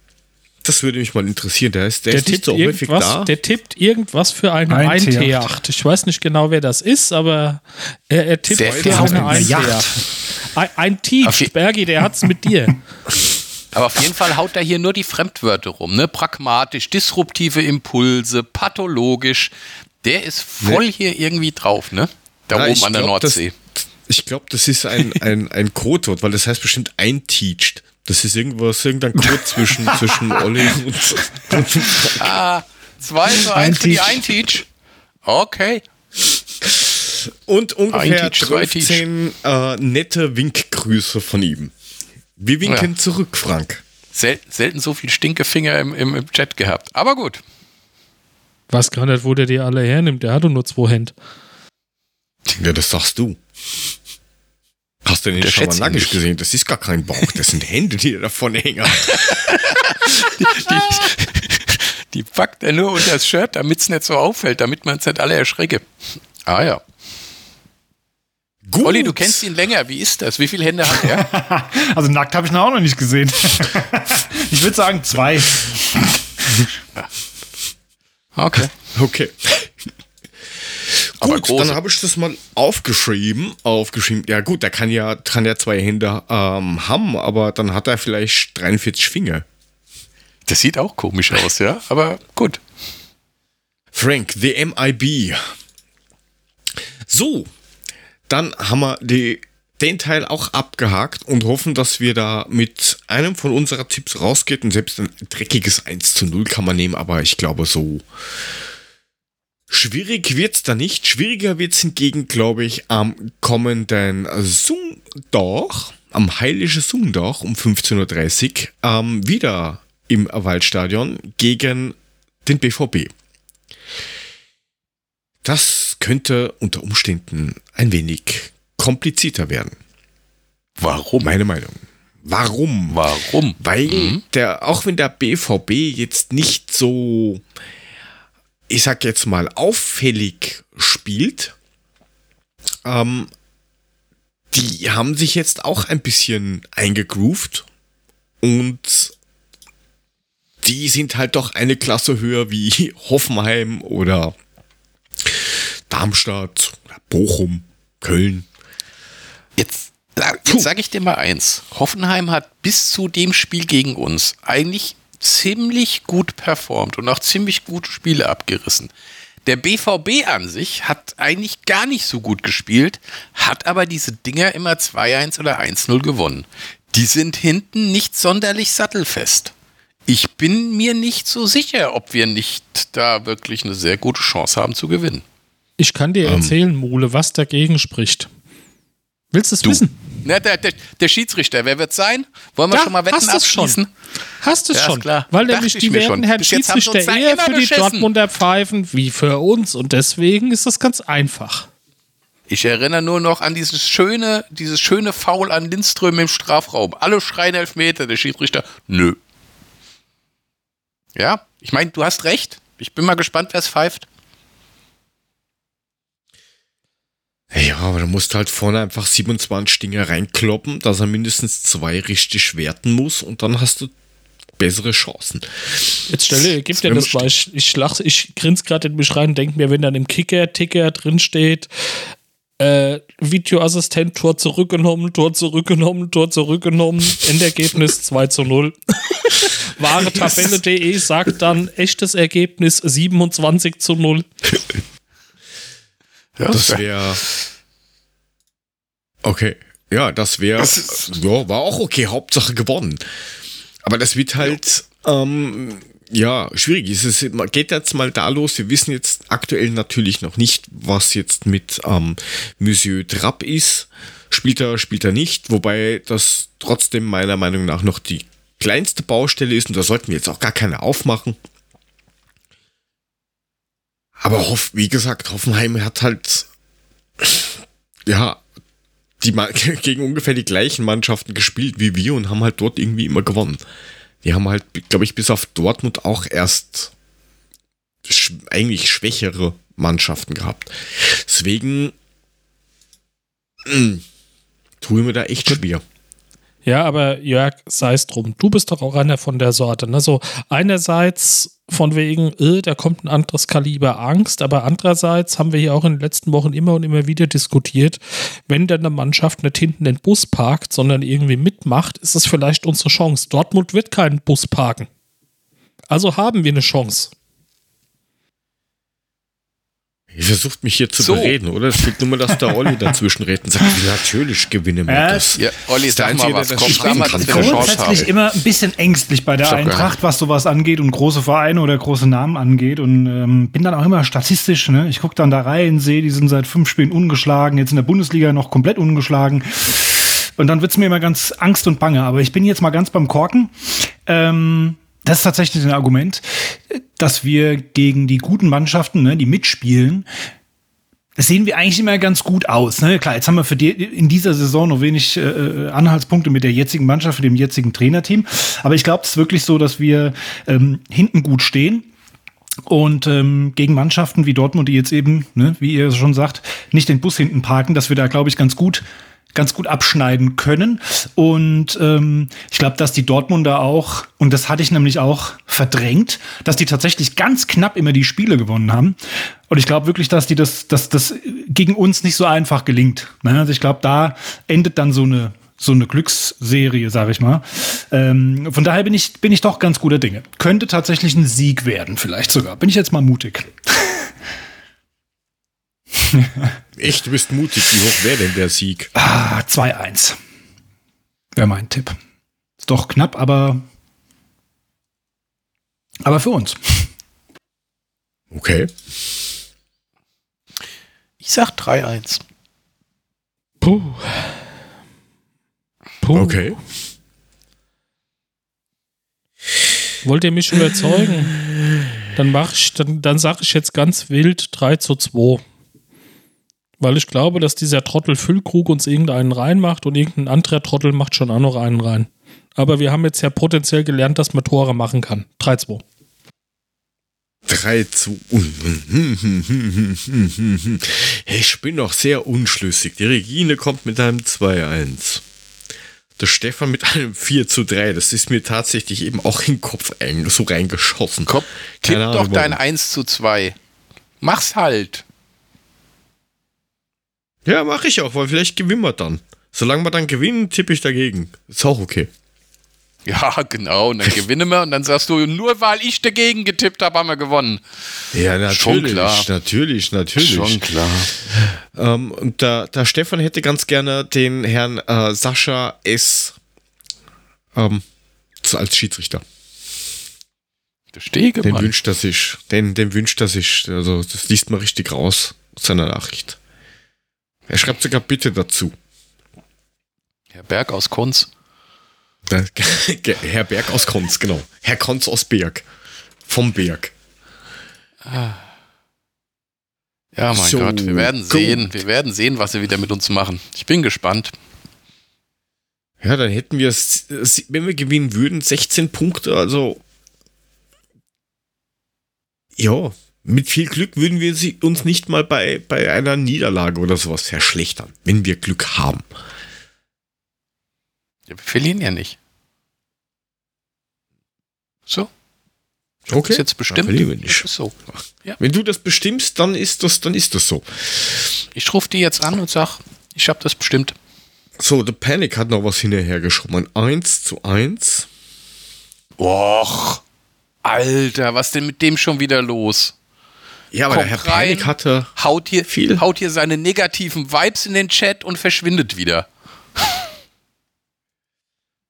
Das würde mich mal interessieren. Der ist, der Der ist tippt, so häufig irgendwas, da. der tippt irgendwas für eine Ein 1 T8. T8. Ich weiß nicht genau, wer das ist, aber er, er tippt Sehr für eine auf 1 Yacht. T8. Ein, ein je- Bergi, der hat's mit dir. Aber auf jeden Fall haut er hier nur die Fremdwörter rum. Ne? Pragmatisch, disruptive Impulse, pathologisch. Der ist voll hier irgendwie drauf, ne? Da Ja, oben an der glaub, Nordsee. Das, ich glaube, das ist ein, ein, ein Codewort, weil das heißt bestimmt einteacht. Das ist irgendwas, irgendein Code zwischen, zwischen Olli und, und Ah, 2 zu 1 für die Einteach. Okay. Und ungefähr Ein Teach, zwei 13 äh, nette Winkgrüße von ihm. Wir winken Ja. zurück, Frank. Sel selten so viel Stinkefinger im, im, im Chat gehabt. Aber gut. Weiß gar nicht, wo der die alle hernimmt. Der hat doch nur zwei Hände. Ja, das sagst du. Hast du den Der schon mal nackig gesehen? Das ist gar kein Bauch, das sind Hände, die da davon hängen. Die packt er nur unter das Shirt, damit es nicht so auffällt, damit man es nicht alle erschrecke. Ah ja. Gut. Olli, du kennst ihn länger. Wie ist das? Wie viele Hände hat er? Also nackt habe ich ihn auch noch nicht gesehen. ich würde sagen zwei. Okay. Okay. Aber gut, große. dann habe ich das mal aufgeschrieben. Aufgeschrieben. Ja gut, der kann ja, kann ja zwei Hände ähm, haben, aber dann hat er vielleicht 43 Finger. Das sieht auch komisch aus, ja. Aber gut. Frank, the MIB. So, dann haben wir die, den Teil auch abgehakt und hoffen, dass wir da mit einem von unserer Tipps rausgeht. Und selbst ein dreckiges 1 zu 0 kann man nehmen, aber ich glaube, so schwierig wird's da nicht. Schwieriger wird's hingegen, glaube ich, am kommenden Sonntag, am Heiligen Sonntag um 15.30 Uhr, ähm, wieder im Waldstadion gegen den BVB. Das könnte unter Umständen ein wenig komplizierter werden. Warum? Meine Meinung. Warum? Warum? Weil der, auch wenn der BVB jetzt nicht so, ich sag jetzt mal, auffällig spielt, ähm, die haben sich jetzt auch ein bisschen eingegroovt und die sind halt doch eine Klasse höher wie Hoffenheim oder Darmstadt, Bochum, Köln. Jetzt, jetzt sage ich dir mal eins. Hoffenheim hat bis zu dem Spiel gegen uns eigentlich ziemlich gut performt und auch ziemlich gute Spiele abgerissen. Der BVB an sich hat eigentlich gar nicht so gut gespielt, hat aber diese Dinger immer 2-1 oder 1-0 gewonnen. Die sind hinten nicht sonderlich sattelfest. Ich bin mir nicht so sicher, ob wir nicht da wirklich eine sehr gute Chance haben zu gewinnen. Ich kann dir erzählen, Mule, was dagegen spricht. Willst du es wissen? Na, der, der, der Schiedsrichter, wer wird sein? Wollen wir Da schon mal Wetten hast du's schon. abschließen? Hast es Ja, schon. klar. Weil Dachte nämlich ich die werden schon. Herrn uns Schiedsrichter eher für die beschissen. Dortmunder pfeifen wie für uns und deswegen ist das ganz einfach. Ich erinnere nur noch an dieses schöne, dieses schöne Foul an Lindström im Strafraum. Alle schreien Elfmeter, der Schiedsrichter, nö. Ja, ich meine, du hast recht. Ich bin mal gespannt, wer es pfeift. Ja, aber da musst du halt vorne einfach 27 Dinge reinkloppen, dass er mindestens zwei richtig werten muss und dann hast du bessere Chancen. Jetzt stelle, gib dir das mal. Ich, ich, lach, ich grinse gerade in mich rein denke mir, wenn dann im Kicker-Ticker drin steht, Äh, Videoassistent, Tor zurückgenommen, Tor zurückgenommen, Tor zurückgenommen. Endergebnis 2 zu 0. Wahre Tabelle.de sagt dann echtes Ergebnis 27 zu 0. Ja, Das wäre. Okay. Ja, das wäre. Ja, war auch okay. Hauptsache gewonnen. Aber das wird halt. Ähm, ja, schwierig. Es geht jetzt mal da los. Wir wissen jetzt aktuell natürlich noch nicht, was jetzt mit ähm, Monsieur Trapp ist. Spielt er, spielt er nicht. Wobei das trotzdem meiner Meinung nach noch die kleinste Baustelle ist. Und da sollten wir jetzt auch gar keine aufmachen. Aber Hoff, wie gesagt, Hoffenheim hat halt ja die gegen ungefähr die gleichen Mannschaften gespielt wie wir und haben halt dort irgendwie immer gewonnen. Die haben halt, glaube ich, bis auf Dortmund auch erst sch eigentlich schwächere Mannschaften gehabt. Deswegen mh, tue ich mir da echt schwer. Ja, aber Jörg, sei es drum. Du bist doch auch einer von der Sorte. Ne? So einerseits von wegen, äh, da kommt ein anderes Kaliber Angst, aber andererseits haben wir hier auch in den letzten Wochen immer und immer wieder diskutiert, wenn dann eine Mannschaft nicht hinten den Bus parkt, sondern irgendwie mitmacht, ist es vielleicht unsere Chance. Dortmund wird keinen Bus parken. Also haben wir eine Chance. Ihr versucht mich hier zu So. bereden, oder? Es fehlt nur mal, dass der Olli dazwischen redet und sagt, natürlich gewinnen wir Ja, das. Ja, Olli, Ist der Einzige, was. der das Komm, spielen sag mal, kann. dass wir eine Chance grundsätzlich immer ein bisschen ängstlich bei der. Eintracht, was sowas angeht und große Vereine oder große Namen angeht. Und ähm, bin dann auch immer statistisch. Ne? Ich gucke dann da rein, sehe, die sind seit fünf Spielen ungeschlagen, jetzt in der Bundesliga noch komplett ungeschlagen. Und dann wird's mir immer ganz Angst und Bange. Aber ich bin jetzt mal ganz beim Korken. Ähm, das ist tatsächlich ein Argument, dass wir gegen die guten Mannschaften, ne, die mitspielen, das sehen wir eigentlich immer ganz gut aus. Ne? Klar, jetzt haben wir für die in dieser Saison noch wenig äh, Anhaltspunkte mit der jetzigen Mannschaft, mit dem jetzigen Trainerteam. Aber ich glaube, es ist wirklich so, dass wir ähm, hinten gut stehen. Und ähm, gegen Mannschaften wie Dortmund, die jetzt eben, ne, wie ihr schon sagt, nicht den Bus hinten parken, dass wir da, glaube ich, ganz gut ganz gut abschneiden können. Und ähm, ich glaube, dass die Dortmunder auch, und das hatte ich nämlich auch verdrängt, dass die tatsächlich ganz knapp immer die Spiele gewonnen haben. Und ich glaube wirklich, dass die das, dass das gegen uns nicht so einfach gelingt. Ne? Also ich glaube, da endet dann so eine so eine Glücksserie, sage ich mal. Ähm, von daher bin ich bin ich doch ganz guter Dinge. Könnte tatsächlich ein Sieg werden, vielleicht sogar. Bin ich jetzt mal mutig. Echt, du bist mutig. Wie hoch wäre denn der Sieg? Ah, 2-1. Wäre mein Tipp. Ist doch knapp, aber. Aber für uns. Okay. Ich sag 3-1. Puh. Puh. Okay. Wollt ihr mich überzeugen? Dann mach ich, dann, dann sage ich jetzt ganz wild 3 zu 2. Weil ich glaube, dass dieser Trottel Füllkrug uns irgendeinen reinmacht und irgendein anderer Trottel macht schon auch noch einen rein. Aber wir haben jetzt ja potenziell gelernt, dass man Tore machen kann. 3-2. 3 zu. Ich bin noch sehr unschlüssig. Die Regine kommt mit einem 2-1. Der Stefan mit einem 4 zu 3. Das ist mir tatsächlich eben auch in den Kopf so reingeschossen. Komm, tipp doch dein warum. 1 zu 2. Mach's halt. Ja, mache ich auch, weil vielleicht gewinnen wir dann. Solange wir dann gewinnen, tippe ich dagegen. Ist auch okay. Ja, genau. Und dann gewinnen wir und dann sagst du, nur weil ich dagegen getippt habe, haben wir gewonnen. Ja, natürlich. Schon klar. Natürlich, natürlich. Schon klar. Ähm, und der, der Stefan hätte ganz gerne den Herrn äh, Sascha S. Ähm, als Schiedsrichter. Der Stege, Den wünscht er sich. Den, den wünscht er sich. Also, das liest man richtig raus aus seiner Nachricht. Er schreibt sogar Bitte dazu. Herr Berg aus Kunz. Der- Herr Berg aus Konz, genau. Herr Konz aus Berg. Vom Berg. Ja, mein So, Gott, wir werden gut. sehen. Wir werden sehen, was sie wieder mit uns machen. Ich bin gespannt. Ja, dann hätten wir, es- wenn wir gewinnen würden, 16 Punkte. Also, ja, mit viel Glück würden wir sie uns nicht mal bei, bei einer Niederlage oder sowas verschlechtern, wenn wir Glück haben. Ja, wir verlieren ja nicht. So. Ich Okay. das jetzt bestimmt. Ja, ist so. Ja. Wenn du das bestimmst, dann ist das, dann ist das so. Ich rufe die jetzt an und sag, ich habe das bestimmt. So, The Panic hat noch was hinterhergeschoben. 1 zu 1. Och, Alter, was denn mit dem schon wieder los? Ja, aber Kommt der Herr rein, Panic hatte. haut hier, Viel. haut hier seine negativen Vibes in den Chat und verschwindet wieder.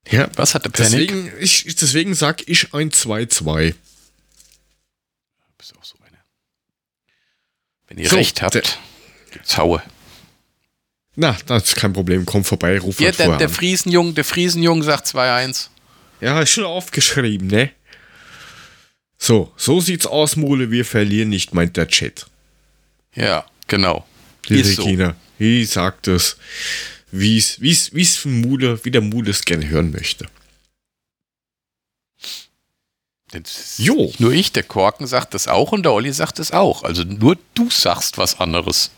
Ja, Was hat der Panic? deswegen, ich, deswegen sag ich ein 2-2. Bist auch so eine. Wenn ihr So, recht habt, gibt's Haue. Na, das ist kein Problem. Komm vorbei, ruf Ja, halt der, der. Friesenjung, der Friesenjung sagt 2-1. Ja, ist schon aufgeschrieben, ne? So, so sieht's aus, Mule. Wir verlieren nicht, meint der Chat. Ja, genau. Die Ist so. Regina. Wie sagt es? Wie's, wie's, wie's von Mule, wie der Mule es gerne hören möchte. Jo. Nur ich, der Korken sagt das auch und der Olli sagt es auch. Also nur du sagst was anderes.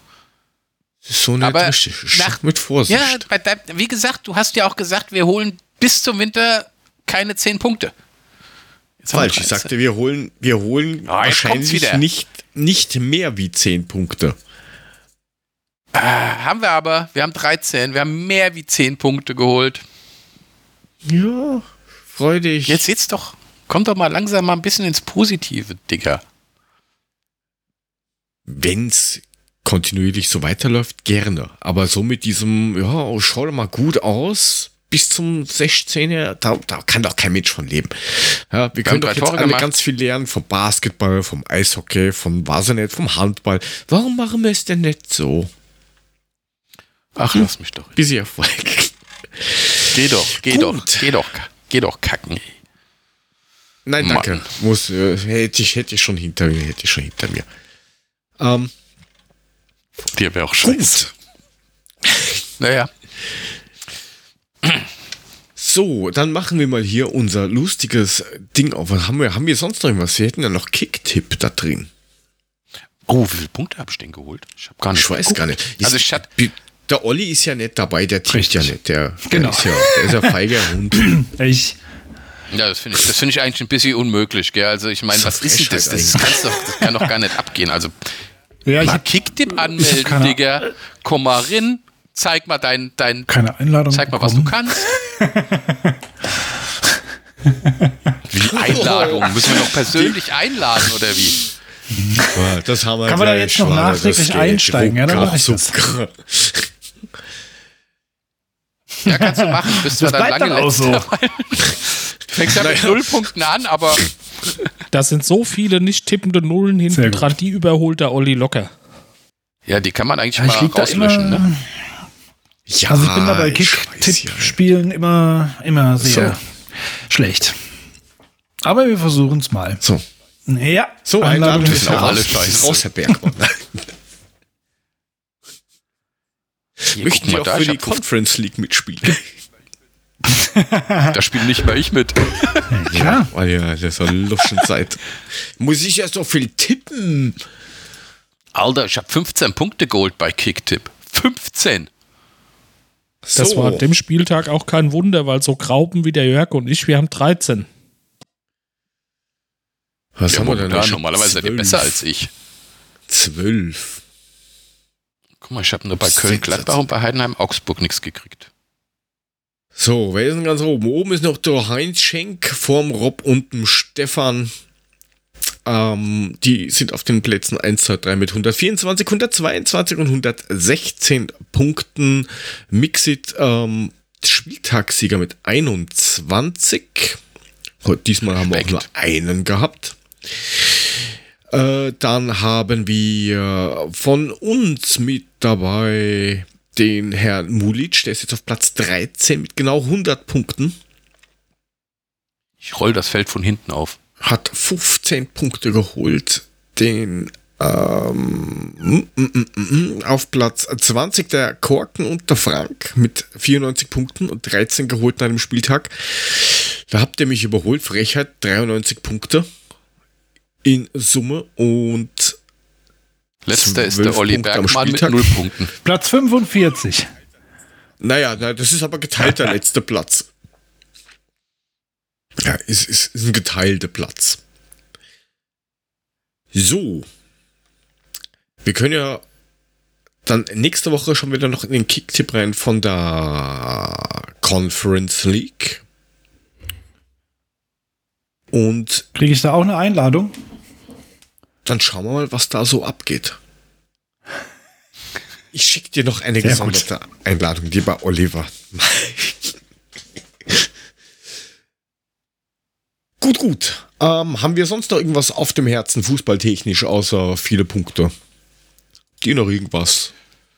Das ist so nicht Aber nach- mit Vorsicht. Ja, wie gesagt, du hast ja auch gesagt, wir holen bis zum Winter keine 10 Punkte. Jetzt Falsch, ich 13. sagte, wir holen, wir holen kommt's wahrscheinlich nicht, nicht mehr wie 10 Punkte. Ah, haben wir aber. Wir haben 13. Wir haben mehr wie 10 Punkte geholt. Ja, freu dich. Jetzt jetzt doch. Kommt doch mal langsam mal ein bisschen ins Positive, Digga. Wenn's kontinuierlich so weiterläuft, gerne. Aber so mit diesem, ja, schau doch mal gut aus, bis zum 16er, da, da kann doch kein Mensch von leben. Ja, wir können doch jetzt Tore alle gemacht. ganz viel lernen vom Basketball, vom Eishockey, vom nicht, vom Handball. Warum machen wir es denn nicht so? Ach, lass mich doch. Bisschen Erfolg. Geh doch, geh Gut. doch, geh doch, geh doch kacken. Nein, Mann. danke. Muss, äh, hätte ich, hätte ich schon hinter mir, hätte ich schon hinter mir. Ähm, Dir wäre auch scheiße. Naja, So, dann machen wir mal hier unser lustiges Ding auf. Was haben wir? Haben wir sonst noch irgendwas? Wir hätten ja noch Kicktipp da drin. Oh, wie viele Punkte habe ich denn geholt? Ich habe gar nicht Ich weiß geguckt. gar nicht. Also ich hatte, der Olli ist ja nicht dabei, der tippt ja nicht. Der, Genau. der ist ja, der ist ja feiger Hund. Ich, ja, das finde ich, das finde ich eigentlich ein bisschen unmöglich, gell? Also ich meine, Das was ist ist denn das? Das, kannst doch, das kann doch gar nicht abgehen. Also ja, ich mal habe Kicktipp anmelden, Digga. Komm mal rein, zeig mal dein, dein, keine Einladung zeig mal, was du bekommen. kannst. Wie Einladung? Müssen wir noch persönlich einladen oder wie? Das haben wir Kann man da gleich, jetzt noch nachträglich das einsteigen? Ja, dann mach ich das. Ja, kannst du machen. Bist zwar Das dann bleibt lange dann auch so. Fängst ja mit null Punkten an, aber Da sind so viele nicht tippende Nullen hinten dran, die überholt der Olli locker. ja, die kann man eigentlich Ja, ich mal rauslöschen. Ne? Ja, also ich bin da bei ich weiß ja. Kick-Tipp-Spielen immer, immer sehr So. schlecht. Aber wir versuchen es mal. So, Ja, so Einladung ist auch alle scheiße. raus, Herr Bergmann. Möchten mal auch da, für die Conference League mitspielen? Da spiele nicht mal ich mit. Ja, Oh ja, das ist eine Luschenzeit. Muss ich ja so viel tippen? Alter, ich habe 15 Punkte geholt bei Kicktipp. 15! Das So. war an dem Spieltag auch kein Wunder, weil so Graupen wie der Jörg und ich, wir haben 13. Was Ja, haben wir denn da normalerweise seid ihr besser als ich. Zwölf. Guck mal, ich habe nur bei Was Köln sind das? Gladbach und bei Heidenheim Augsburg nichts gekriegt. So, wer ist denn ganz oben? Oben ist noch der Heinz Schenk vorm Rob und dem Stefan. Ähm, die sind auf den Plätzen 1, 2, 3 mit 124, 122 und 116 Punkten. Mixit ähm, Spieltagssieger mit 21. Heute, diesmal haben wir auch nur einen gehabt. Äh, dann haben wir von uns mit dabei den Herrn Mulic, der ist jetzt auf Platz 13 mit genau 100 Punkten. Ich roll das Feld von hinten auf. Hat 15 Punkte geholt. Den ähm, mm, mm, mm, auf Platz 20 der Korken und der Frank mit 94 Punkten und 13 geholt nach dem Spieltag. Da habt ihr mich überholt. Frechheit, 93 Punkte in Summe und Letzter ist der Olli Punkte am Bergmann mit Spieltag. null Punkten. Platz 45. Naja, na, das ist aber geteilter letzter Platz. Ja, ist, ist, ist ein geteilter Platz. So. Wir können ja dann nächste Woche schon wieder noch in den Kicktipp rein von der Conference League. Und Kriege ich da auch eine Einladung? dann schauen wir mal, was da so abgeht. Ich schicke dir noch eine Sehr gesonderte Einladung, lieber Oliver. Gut, gut. Ähm, haben wir sonst noch irgendwas auf dem Herzen, fußballtechnisch, außer viele Punkte? Die noch irgendwas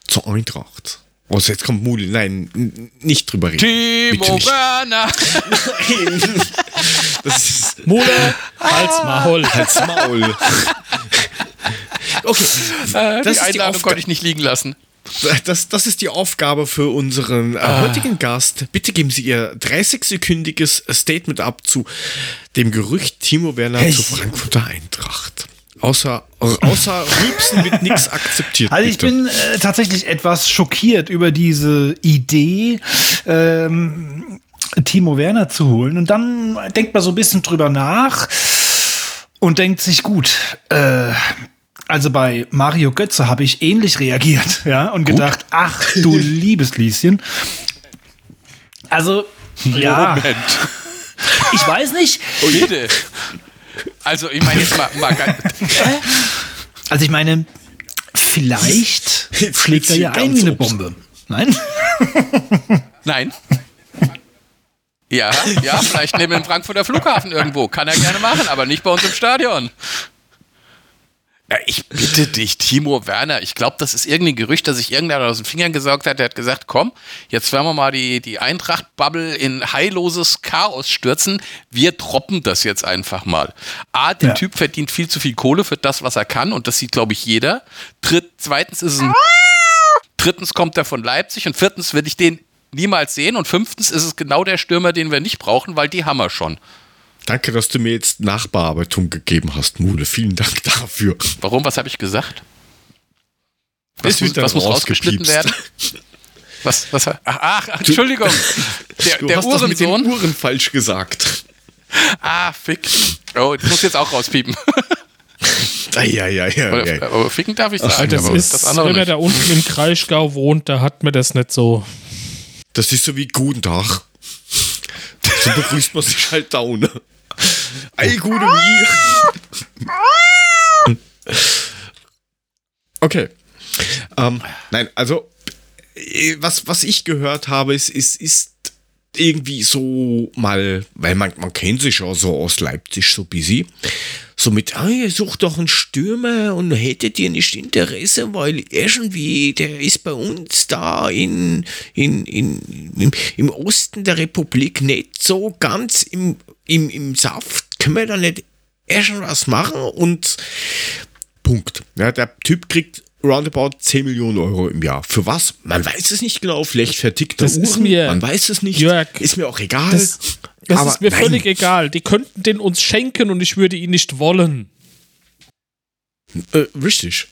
zur Eintracht? Außer jetzt kommt Muli. Nein, nicht drüber reden. Timo. Werner. Das ist Mutter, Hals, Maul. als Maul. Okay, Äh, Das die ist die Einladung Aufga- konnte ich nicht liegen lassen. Das, das ist die Aufgabe für unseren äh, heutigen Gast. Bitte geben Sie Ihr 30-sekündiges Statement ab zu dem Gerücht Timo Werner Hey. zu Frankfurter Eintracht. Außer, außer Rülpsen wird nichts akzeptiert. Also ich bitte. bin äh, tatsächlich etwas schockiert über diese Idee, ähm, Timo Werner zu holen. Und dann denkt man so ein bisschen drüber nach und denkt sich, gut, äh, also bei Mario Götze habe ich ähnlich reagiert, ja, und gedacht, ach du liebes Lieschen. Also, ja, Moment. ich weiß nicht. Bitte. Also, ich meine jetzt mal, mal ganz, Also ich meine, vielleicht schlägt er ja hier ein wie eine Bombe. Nein? Nein. Ja, ja, vielleicht neben dem Frankfurter Flughafen irgendwo. Kann er gerne machen, aber nicht bei uns im Stadion. Ja, ich bitte dich, Timo Werner. Ich glaube, das ist irgendein Gerücht, das sich irgendeiner aus den Fingern gesaugt hat. Der hat gesagt, komm, jetzt werden wir mal die, die Eintracht-Bubble in heilloses Chaos stürzen. Wir droppen das jetzt einfach mal. A, der Ja. Typ verdient viel zu viel Kohle für das, was er kann. Und das sieht, glaube ich, jeder. Dritt, zweitens ist es ein Drittens kommt er von Leipzig und viertens würde ich den niemals sehen und fünftens ist es genau der Stürmer, den wir nicht brauchen, weil die haben wir schon. Danke, dass du mir jetzt Nachbearbeitung gegeben hast, Mule. Vielen Dank dafür. Warum? Was habe ich gesagt? Was, Das muss, was muss rausgeschnitten werden? Was, was, ach, ach, Entschuldigung. Der, Du der hast das mit den Uhrensohn. Uhren falsch gesagt. Ah, fick. Oh, das muss jetzt auch rauspiepen. Ja, ja, ja, aber ficken darf ich sagen, Das aber ist, das andere wenn er da unten im Kraichgau wohnt, da hat mir das nicht so. Das ist so wie Guten Tag. So begrüßt man sich halt da ohne. Ey, gute wie. Okay. Ähm, nein, also, äh, was, was ich gehört habe, ist, ist, ist irgendwie so mal, weil man, man kennt sich ja so aus Leipzig so busy, so mit, ah, ihr sucht doch einen Stürmer und hättet ihr nicht Interesse, weil irgendwie, der ist bei uns da in, in, in, im, im Osten der Republik nicht so ganz im, im, im Saft, können wir da nicht erst was machen und Punkt. Ja, der Typ kriegt roundabout 10 Millionen Euro im Jahr. Für was? Man weiß es nicht genau. Vielleicht vertickt er Das ist Uhren. mir- Man weiß es nicht. Jörg, ist mir auch egal. Das, das Aber ist mir nein. völlig egal. Die könnten den uns schenken und ich würde ihn nicht wollen. Äh, richtig.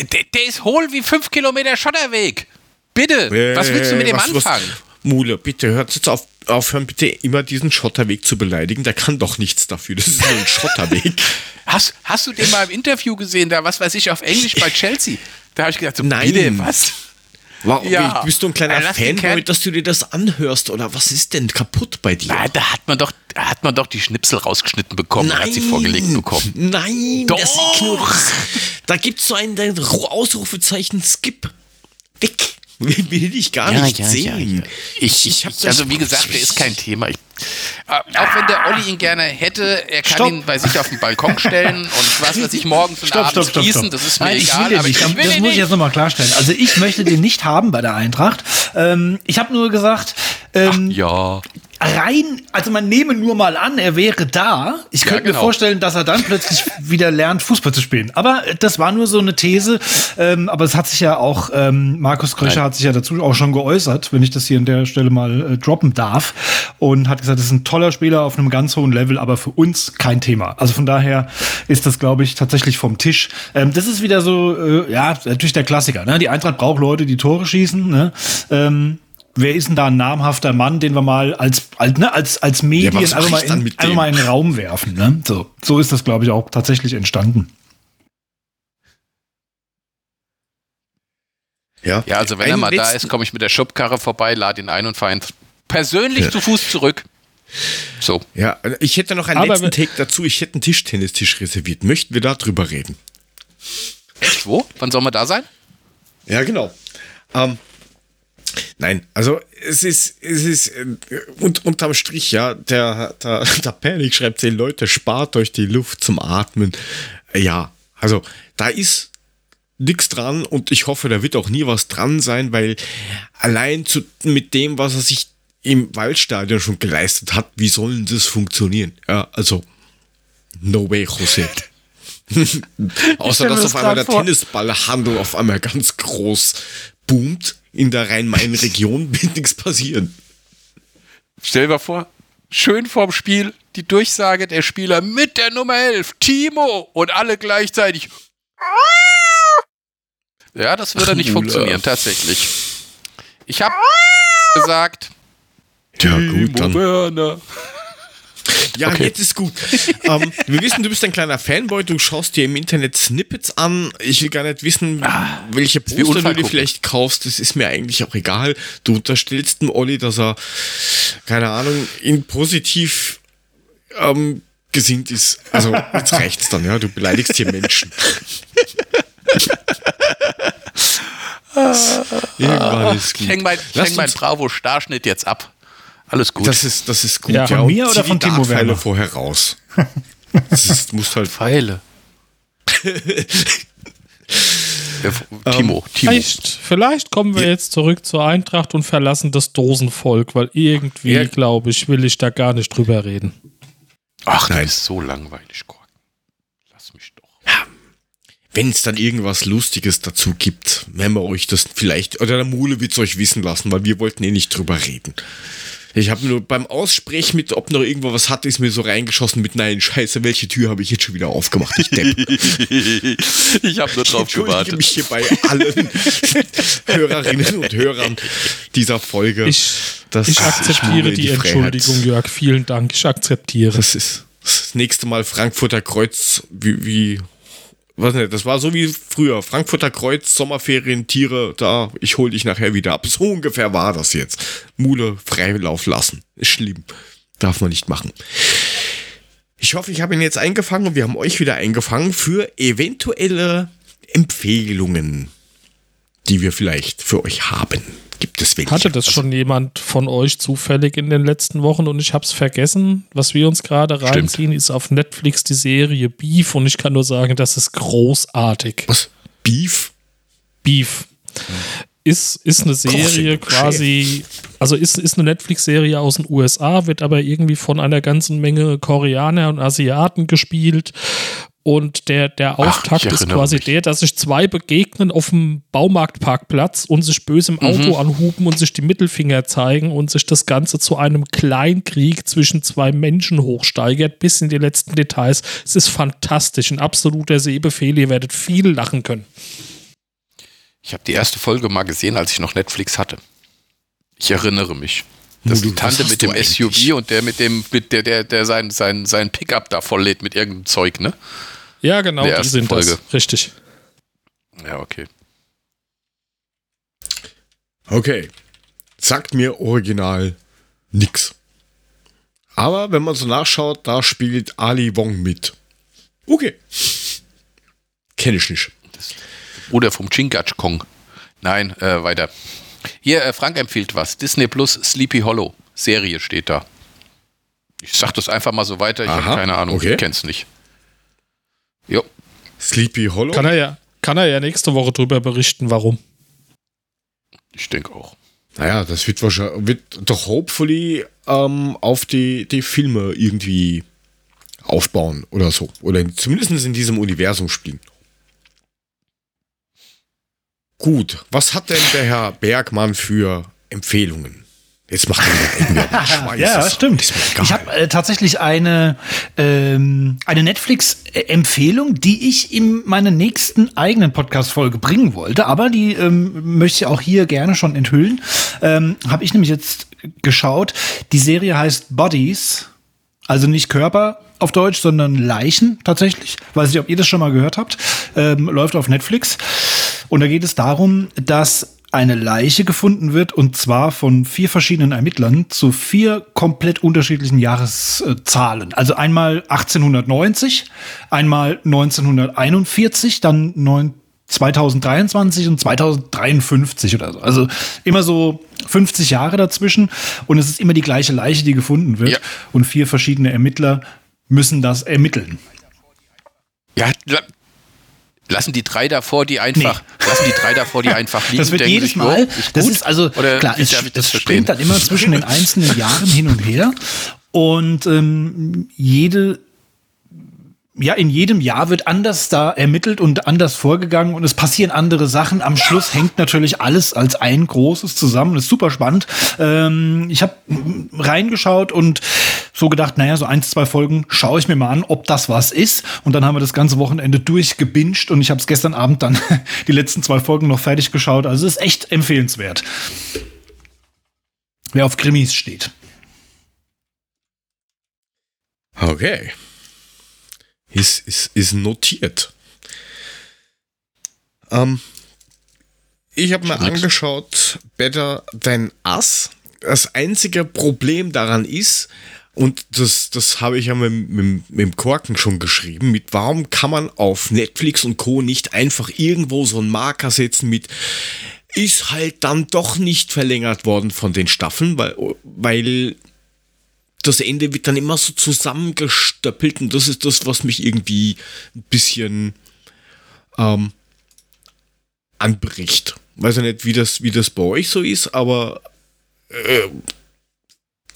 Der, der ist hohl wie fünf Kilometer Schotterweg. Bitte, was willst du mit Äh, dem was- was- anfangen? Mule, bitte hört jetzt auf, aufhören, bitte immer diesen Schotterweg zu beleidigen. Der kann doch nichts dafür. Das ist nur ein Schotterweg. Hast, hast du den mal im Interview gesehen, da was weiß ich, auf Englisch bei Chelsea? Da habe ich gedacht, so, Nein. bitte, was? Warum? Ja. Bist du ein kleiner Äh, Fanboy, dass du dir das anhörst? Oder was ist denn kaputt bei dir? Na, da hat man doch, hat man doch die Schnipsel rausgeschnitten bekommen, und hat sie vorgelegt bekommen. Nein, Doch. das. Da gibt es so ein Ausrufezeichen Skip. Weg. Will ich gar nicht sehen. Ich, ich, Ich hab ich, also wie gesagt, der ist kein Thema. Ich, äh, auch wenn der Olli ihn gerne hätte, er kann Stopp. ihn bei sich auf den Balkon stellen und was weiß ich, morgens und Stopp, abends stopp, das ist mir Nein, ich egal. will den aber nicht. ich will das muss ich jetzt nochmal klarstellen. Also ich möchte den nicht haben bei der Eintracht. Ähm, ich habe nur gesagt, ähm, Ja. Rein, also man nehme nur mal an, er wäre da. Ich Ja, könnte mir genau. vorstellen, dass er dann plötzlich wieder lernt, Fußball zu spielen. Aber äh, das war nur so eine These. Ähm, aber es hat sich ja auch, ähm, Markus Kröscher hat sich ja dazu auch schon geäußert, wenn ich das hier an der Stelle mal äh, droppen darf. Und hat gesagt, das ist ein toller Spieler auf einem ganz hohen Level, aber für uns kein Thema. Also von daher ist das, glaube ich, tatsächlich vom Tisch. Ähm, das ist wieder so, äh, ja, natürlich der Klassiker. Ne? Die Eintracht braucht Leute, die Tore schießen. Ne? Ähm, wer ist denn da ein namhafter Mann, den wir mal als, als, ne, als, als Medien mach einfach, mal in, einfach mal in den Raum werfen. Ne? So, so ist das, glaube ich, auch tatsächlich entstanden. Ja, Ja, also wenn er Einen mal da ist, komme ich mit der Schubkarre vorbei, lade ihn ein und fahre ihn persönlich zu Fuß zurück. So. Ja, ich hätte noch einen Aber letzten Take dazu. Ich hätte einen Tischtennistisch reserviert. Möchten wir da drüber reden? Echt, wo? Wann soll man da sein? Ja, genau. Ähm, nein, also es ist, es ist äh, und, unterm Strich, ja, der, der, der Panik schreibt zehn Leute, spart euch die Luft zum Atmen. Äh, Ja, also da ist nichts dran und ich hoffe, da wird auch nie was dran sein, weil allein zu, mit dem, was er sich im Waldstadion schon geleistet hat, wie sollen das funktionieren? Ja, also no way, José. Außer dass das auf einmal der. Tennisballhandel auf einmal ganz groß boomt in der Rhein-Main-Region, wird nichts passieren. Stell dir mal vor, schön vorm Spiel die Durchsage der Spieler mit der Nummer 11, Timo, und alle gleichzeitig. Ja, das würde nicht Cooler. funktionieren, tatsächlich. Ich habe gesagt, Ja, gut, dann. Werner. Ja, Okay. jetzt ist gut. ähm, wir wissen, du bist ein kleiner Fanboy, du schaust dir im Internet Snippets an. Ich will gar nicht wissen, welche wie Poster du dir vielleicht kaufst. Das ist mir eigentlich auch egal. Du unterstellst dem Olli, dass er, keine Ahnung, in positiv ähm, gesinnt ist. Also, jetzt reicht's dann, ja. Du beleidigst hier Menschen. Irgendwann ist Ich gut. häng mein, ich häng mein uns- Bravo-Starschnitt jetzt ab. Alles gut. Das ist, das ist gut. Ja, von und mir oder von Timo Werner? vorher raus. Das ist, musst halt Pfeile. Der, Timo, Timo. Vielleicht, vielleicht kommen wir jetzt zurück zur Eintracht und verlassen das Dosenvolk, weil irgendwie, Ja. glaube ich, will ich da gar nicht drüber reden. Ach, Nein. ist so langweilig, Kork. Lass mich doch. wenn es dann irgendwas Lustiges dazu gibt, werden wir euch das vielleicht, oder der Mule wird es euch wissen lassen, weil wir wollten eh nicht drüber reden. Ich habe nur beim Aussprechen mit, ob noch irgendwo was hat, ist mir so reingeschossen mit, nein, scheiße, welche Tür habe ich jetzt schon wieder aufgemacht? Ich Depp. ich habe nur Ich drauf entschuldige gewartet. mich hier bei allen Hörerinnen und Hörern dieser Folge. Ich, Das ich akzeptiere die, die. Entschuldigung, Jörg. Vielen Dank. Ich akzeptiere. Das ist das nächste Mal Frankfurter Kreuz, wie, wie was nicht, das war so wie früher. Frankfurter Kreuz, Sommerferien, Tiere, da, ich hol dich nachher wieder ab. So ungefähr war das jetzt. Mule Freilauf lassen. Ist schlimm. Darf man nicht machen. Ich hoffe, ich habe ihn jetzt eingefangen und wir haben euch wieder eingefangen für eventuelle Empfehlungen, die wir vielleicht für euch haben. Gibt es welche? Hatte das schon jemand von euch zufällig in den letzten Wochen und ich habe es vergessen? Was wir uns gerade reinziehen, ist auf Netflix die Serie Beef und ich kann nur sagen, das ist großartig. Was? Beef? Beef. Ist, ist eine Serie Kochsendung, quasi, also ist, ist eine Netflix-Serie aus den USA, wird aber irgendwie von einer ganzen Menge Koreaner und Asiaten gespielt. Und der, der Ach, Auftakt ich ist quasi mich. der, dass sich zwei begegnen auf dem Baumarktparkplatz und sich böse im Auto anhupen und sich die Mittelfinger zeigen und sich das Ganze zu einem Kleinkrieg zwischen zwei Menschen hochsteigert, bis in die letzten Details. Es ist fantastisch, ein absoluter Sehbefehl. Ihr werdet viel lachen können. Ich habe die erste Folge mal gesehen, als ich noch Netflix hatte. Ich erinnere mich. Das die Tante mit dem eigentlich? SUV und der mit dem, mit der, der, der sein, sein, sein Pickup da volllädt mit irgendeinem Zeug, ne? Ja, genau, die sind Folge. das. Richtig. Ja, okay. Okay. Sagt mir original nix. Aber wenn man so nachschaut, da spielt Ali Wong mit. Okay. Kenne ich nicht. Oder vom Chingach Kong. Nein, äh, weiter. Hier, äh, Frank empfiehlt was. Disney Plus Sleepy Hollow. Serie steht da. Ich sag das einfach mal so weiter. Ich habe keine Ahnung. okay. Ich kenn's nicht. Jo. Sleepy Hollow. Kann er ja, kann er ja nächste Woche drüber berichten, warum. Ich denke auch. Naja, das wird wahrscheinlich, wird doch hopefully ähm, auf die, die Filme irgendwie aufbauen oder so. Oder in, zumindest in diesem Universum spielen. Gut, was hat denn der Herr Bergmann für Empfehlungen? Jetzt macht er wieder. Schmeiß Ja, es. stimmt. Ich habe äh, tatsächlich eine, ähm, eine Netflix-Empfehlung, die ich in meiner nächsten eigenen Podcast-Folge bringen wollte, aber die ähm, möchte ich auch hier gerne schon enthüllen. Ähm, habe ich nämlich jetzt geschaut. Die Serie heißt Bodies, also nicht Körper auf Deutsch, sondern Leichen tatsächlich. Weiß nicht, ob ihr das schon mal gehört habt. Ähm, läuft auf Netflix. Und da geht es darum, dass eine Leiche gefunden wird und zwar von vier verschiedenen Ermittlern zu vier komplett unterschiedlichen Jahreszahlen. Also einmal 1890, einmal 1941, dann 9 2023 und 2053 oder so. Also immer so 50 Jahre dazwischen und es ist immer die gleiche Leiche, die gefunden wird Ja. und vier verschiedene Ermittler müssen das ermitteln. Ja, lassen die drei davor, die einfach, lassen die drei davor, die einfach liegen. Das wird jedes sich, Mal. jo, ist das gut? ist also Oder klar, es, das springt dann immer zwischen den einzelnen Jahren hin und her. Und ähm, jede ja, in jedem Jahr wird anders da ermittelt und anders vorgegangen und es passieren andere Sachen. Am Schluss hängt natürlich alles als ein großes zusammen. Das ist super spannend. Ähm, ich habe reingeschaut und so gedacht, naja, so eins, zwei Folgen schaue ich mir mal an, ob das was ist. Und dann haben wir das ganze Wochenende durchgebinged und ich habe es gestern Abend dann die letzten zwei Folgen noch fertig geschaut. Also es ist echt empfehlenswert. Wer auf Krimis steht. Okay. Ist, ist, ist notiert. Ähm, ich habe mir angeschaut, Better Than Us. Das einzige Problem daran ist, und das, das habe ich ja mit, mit, mit dem Korken schon geschrieben, mit warum kann man auf Netflix und Co. nicht einfach irgendwo so einen Marker setzen mit ist halt dann doch nicht verlängert worden von den Staffeln, weil, weil das Ende wird dann immer so zusammengestöppelt und das ist das, was mich irgendwie ein bisschen ähm, anbricht. Weiß ja nicht, wie das, wie das bei euch so ist, aber äh,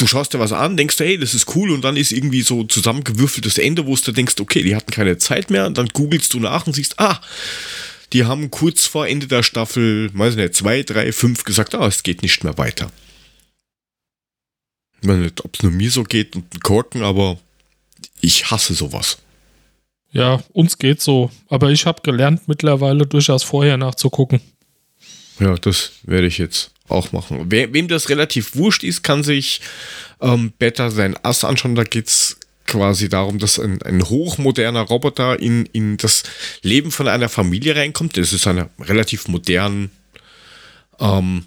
du schaust dir was an, denkst du, hey, das ist cool und dann ist irgendwie so zusammengewürfeltes Ende, wo du denkst, okay, die hatten keine Zeit mehr und dann googelst du nach und siehst, ah, die haben kurz vor Ende der Staffel, weiß nicht, zwei, drei, fünf gesagt, ah, es geht nicht mehr weiter. Ich weiß nicht, ob es nur mir so geht und Korken, aber ich hasse sowas. Ja, uns geht so. Aber ich habe gelernt, mittlerweile durchaus vorher nachzugucken. Ja, das werde ich jetzt auch machen. Wer, wem das relativ wurscht ist, kann sich ähm, Better sein Ass anschauen. Da geht es quasi darum, dass ein, ein hochmoderner Roboter in, in das Leben von einer Familie reinkommt. Das ist eine relativ modern, ähm,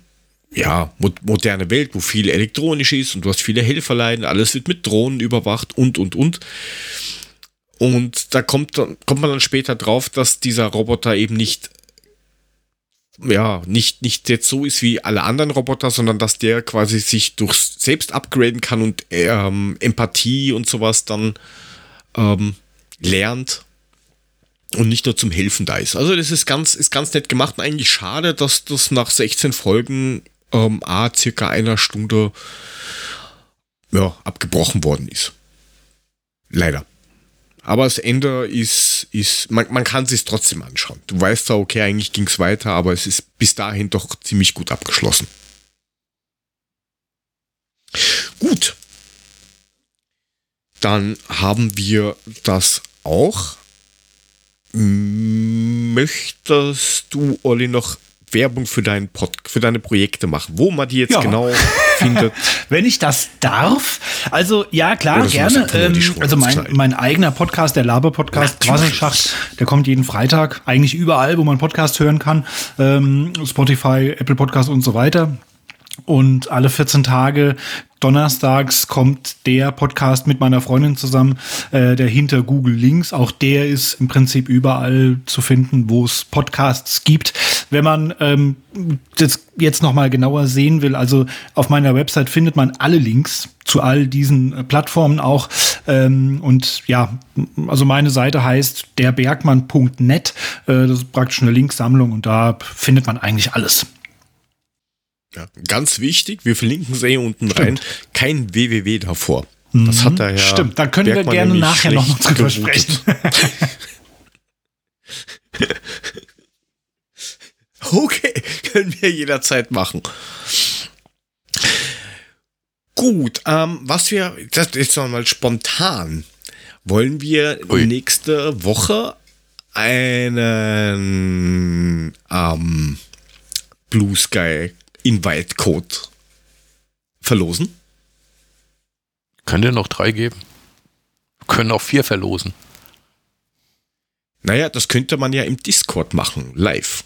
ja, mo moderne Welt, wo viel elektronisch ist und du hast viele Helferlein, alles wird mit Drohnen überwacht und, und, und. Und da kommt, kommt man dann später drauf, dass dieser Roboter eben nicht ja, nicht, nicht jetzt so ist wie alle anderen Roboter, sondern dass der quasi sich durch selbst upgraden kann und ähm, Empathie und sowas dann ähm, lernt und nicht nur zum Helfen da ist. Also das ist ganz, ist ganz nett gemacht und eigentlich schade, dass das nach 16 Folgen ähm, a circa einer Stunde ja, abgebrochen worden ist. Leider. Aber das Ende ist, ist man, man kann es trotzdem anschauen. Du weißt zwar, okay, eigentlich ging es weiter, aber es ist bis dahin doch ziemlich gut abgeschlossen. Gut. Dann haben wir das auch. Möchtest du, Olli, noch Werbung für, deinen Pod, für deine Projekte machen? Wo man die jetzt Ja. genau findet? Wenn ich das darf, also ja klar, so gerne. Ähm, also mein, mein eigener Podcast, der Laber-Podcast. Quasselschacht, der kommt jeden Freitag, eigentlich überall, wo man Podcast hören kann. Ähm, Spotify, Apple Podcast und so weiter. Und alle 14 Tage donnerstags kommt der Podcast mit meiner Freundin zusammen, äh, der hinter Google Links. Auch der ist im Prinzip überall zu finden, wo es Podcasts gibt. Wenn man ähm, das jetzt noch mal genauer sehen will, also auf meiner Website findet man alle Links zu all diesen äh, Plattformen auch. Ähm, und ja, also meine Seite heißt derbergmann.net. Äh, das ist praktisch eine Linksammlung und da findet man eigentlich alles. Ja, ganz wichtig, wir verlinken eh unten rein. Kein www davor. Das hat er ja. Mhm. Stimmt, da können wir Bergmann gerne nämlich nachher noch drüber sprechen. Okay, können wir jederzeit machen. Gut, ähm, was wir, das ist nochmal spontan. Wollen wir Ui. nächste Woche einen ähm, Blue Sky Invite Code verlosen? Könnt ihr noch drei geben? Können auch vier verlosen. Naja, das könnte man ja im Discord machen, live.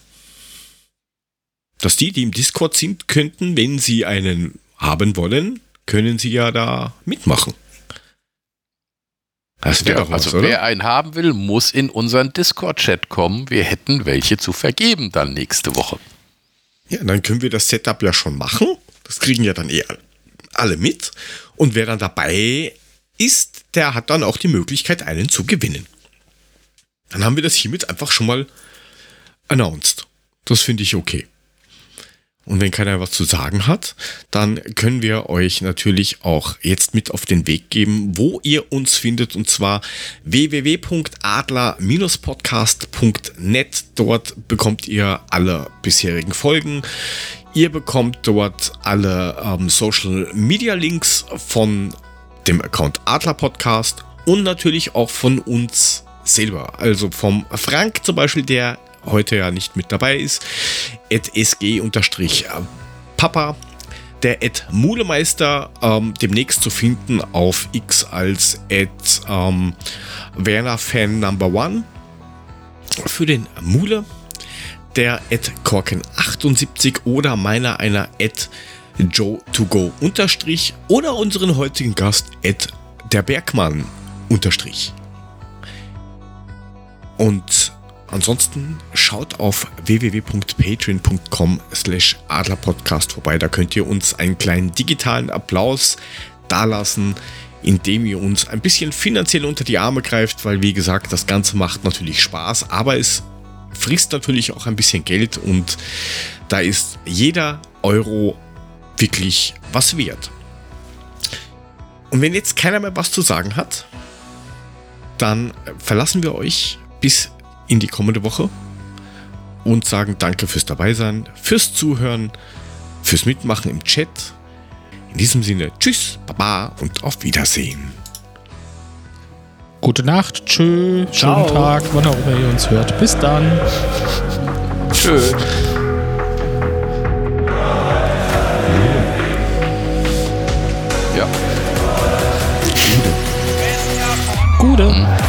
Dass die, die im Discord sind, könnten, wenn sie einen haben wollen, können sie ja da mitmachen. Das Ja, doch was, also oder? wer einen haben will, muss in unseren Discord-Chat kommen. Wir hätten welche zu vergeben dann nächste Woche. Ja, dann können wir das Setup ja schon machen. Das kriegen ja dann eh alle mit. Und wer dann dabei ist, der hat dann auch die Möglichkeit, einen zu gewinnen. Dann haben wir das hiermit einfach schon mal announced. Das finde ich okay. Und wenn keiner was zu sagen hat, dann können wir euch natürlich auch jetzt mit auf den Weg geben, wo ihr uns findet, und zwar www.adler-podcast.net. Dort bekommt ihr alle bisherigen Folgen. Ihr bekommt dort alle ähm, Social Media Links von dem Account Adler Podcast und natürlich auch von uns selber. Also vom Frank zum Beispiel, der heute ja nicht mit dabei ist, sg-papa, der at Mulemeister, ähm, demnächst zu finden auf X als at ähm, Werner Fan Number One. Für den Mule, der at Korken78 oder meiner einer at Joe2go unterstrich oder unseren heutigen Gast at der Bergmann unterstrich. Und ansonsten schaut auf www.patreon.com slash adlerpodcast vorbei. Da könnt ihr uns einen kleinen digitalen Applaus dalassen, indem ihr uns ein bisschen finanziell unter die Arme greift, weil wie gesagt, das Ganze macht natürlich Spaß, aber es frisst natürlich auch ein bisschen Geld und da ist jeder Euro wirklich was wert. Und wenn jetzt keiner mehr was zu sagen hat, dann verlassen wir euch bis in die kommende Woche und sagen danke fürs Dabeisein, fürs Zuhören, fürs Mitmachen im Chat. In diesem Sinne, tschüss, baba und auf Wiedersehen. Gute Nacht, tschö, Ciao. schönen Tag, wann auch immer ihr uns hört. Bis dann. Tschö. Ja. Gute.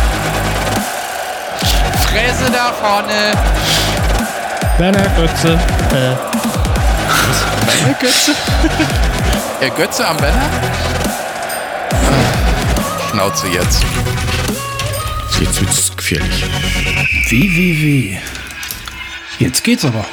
Fresse da vorne. Werner Götze. Äh, Banner Götze? Der Götze am Banner? Ah, Schnauze jetzt. Jetzt wird es gefährlich. Wie, wie, wie. Jetzt geht's aber.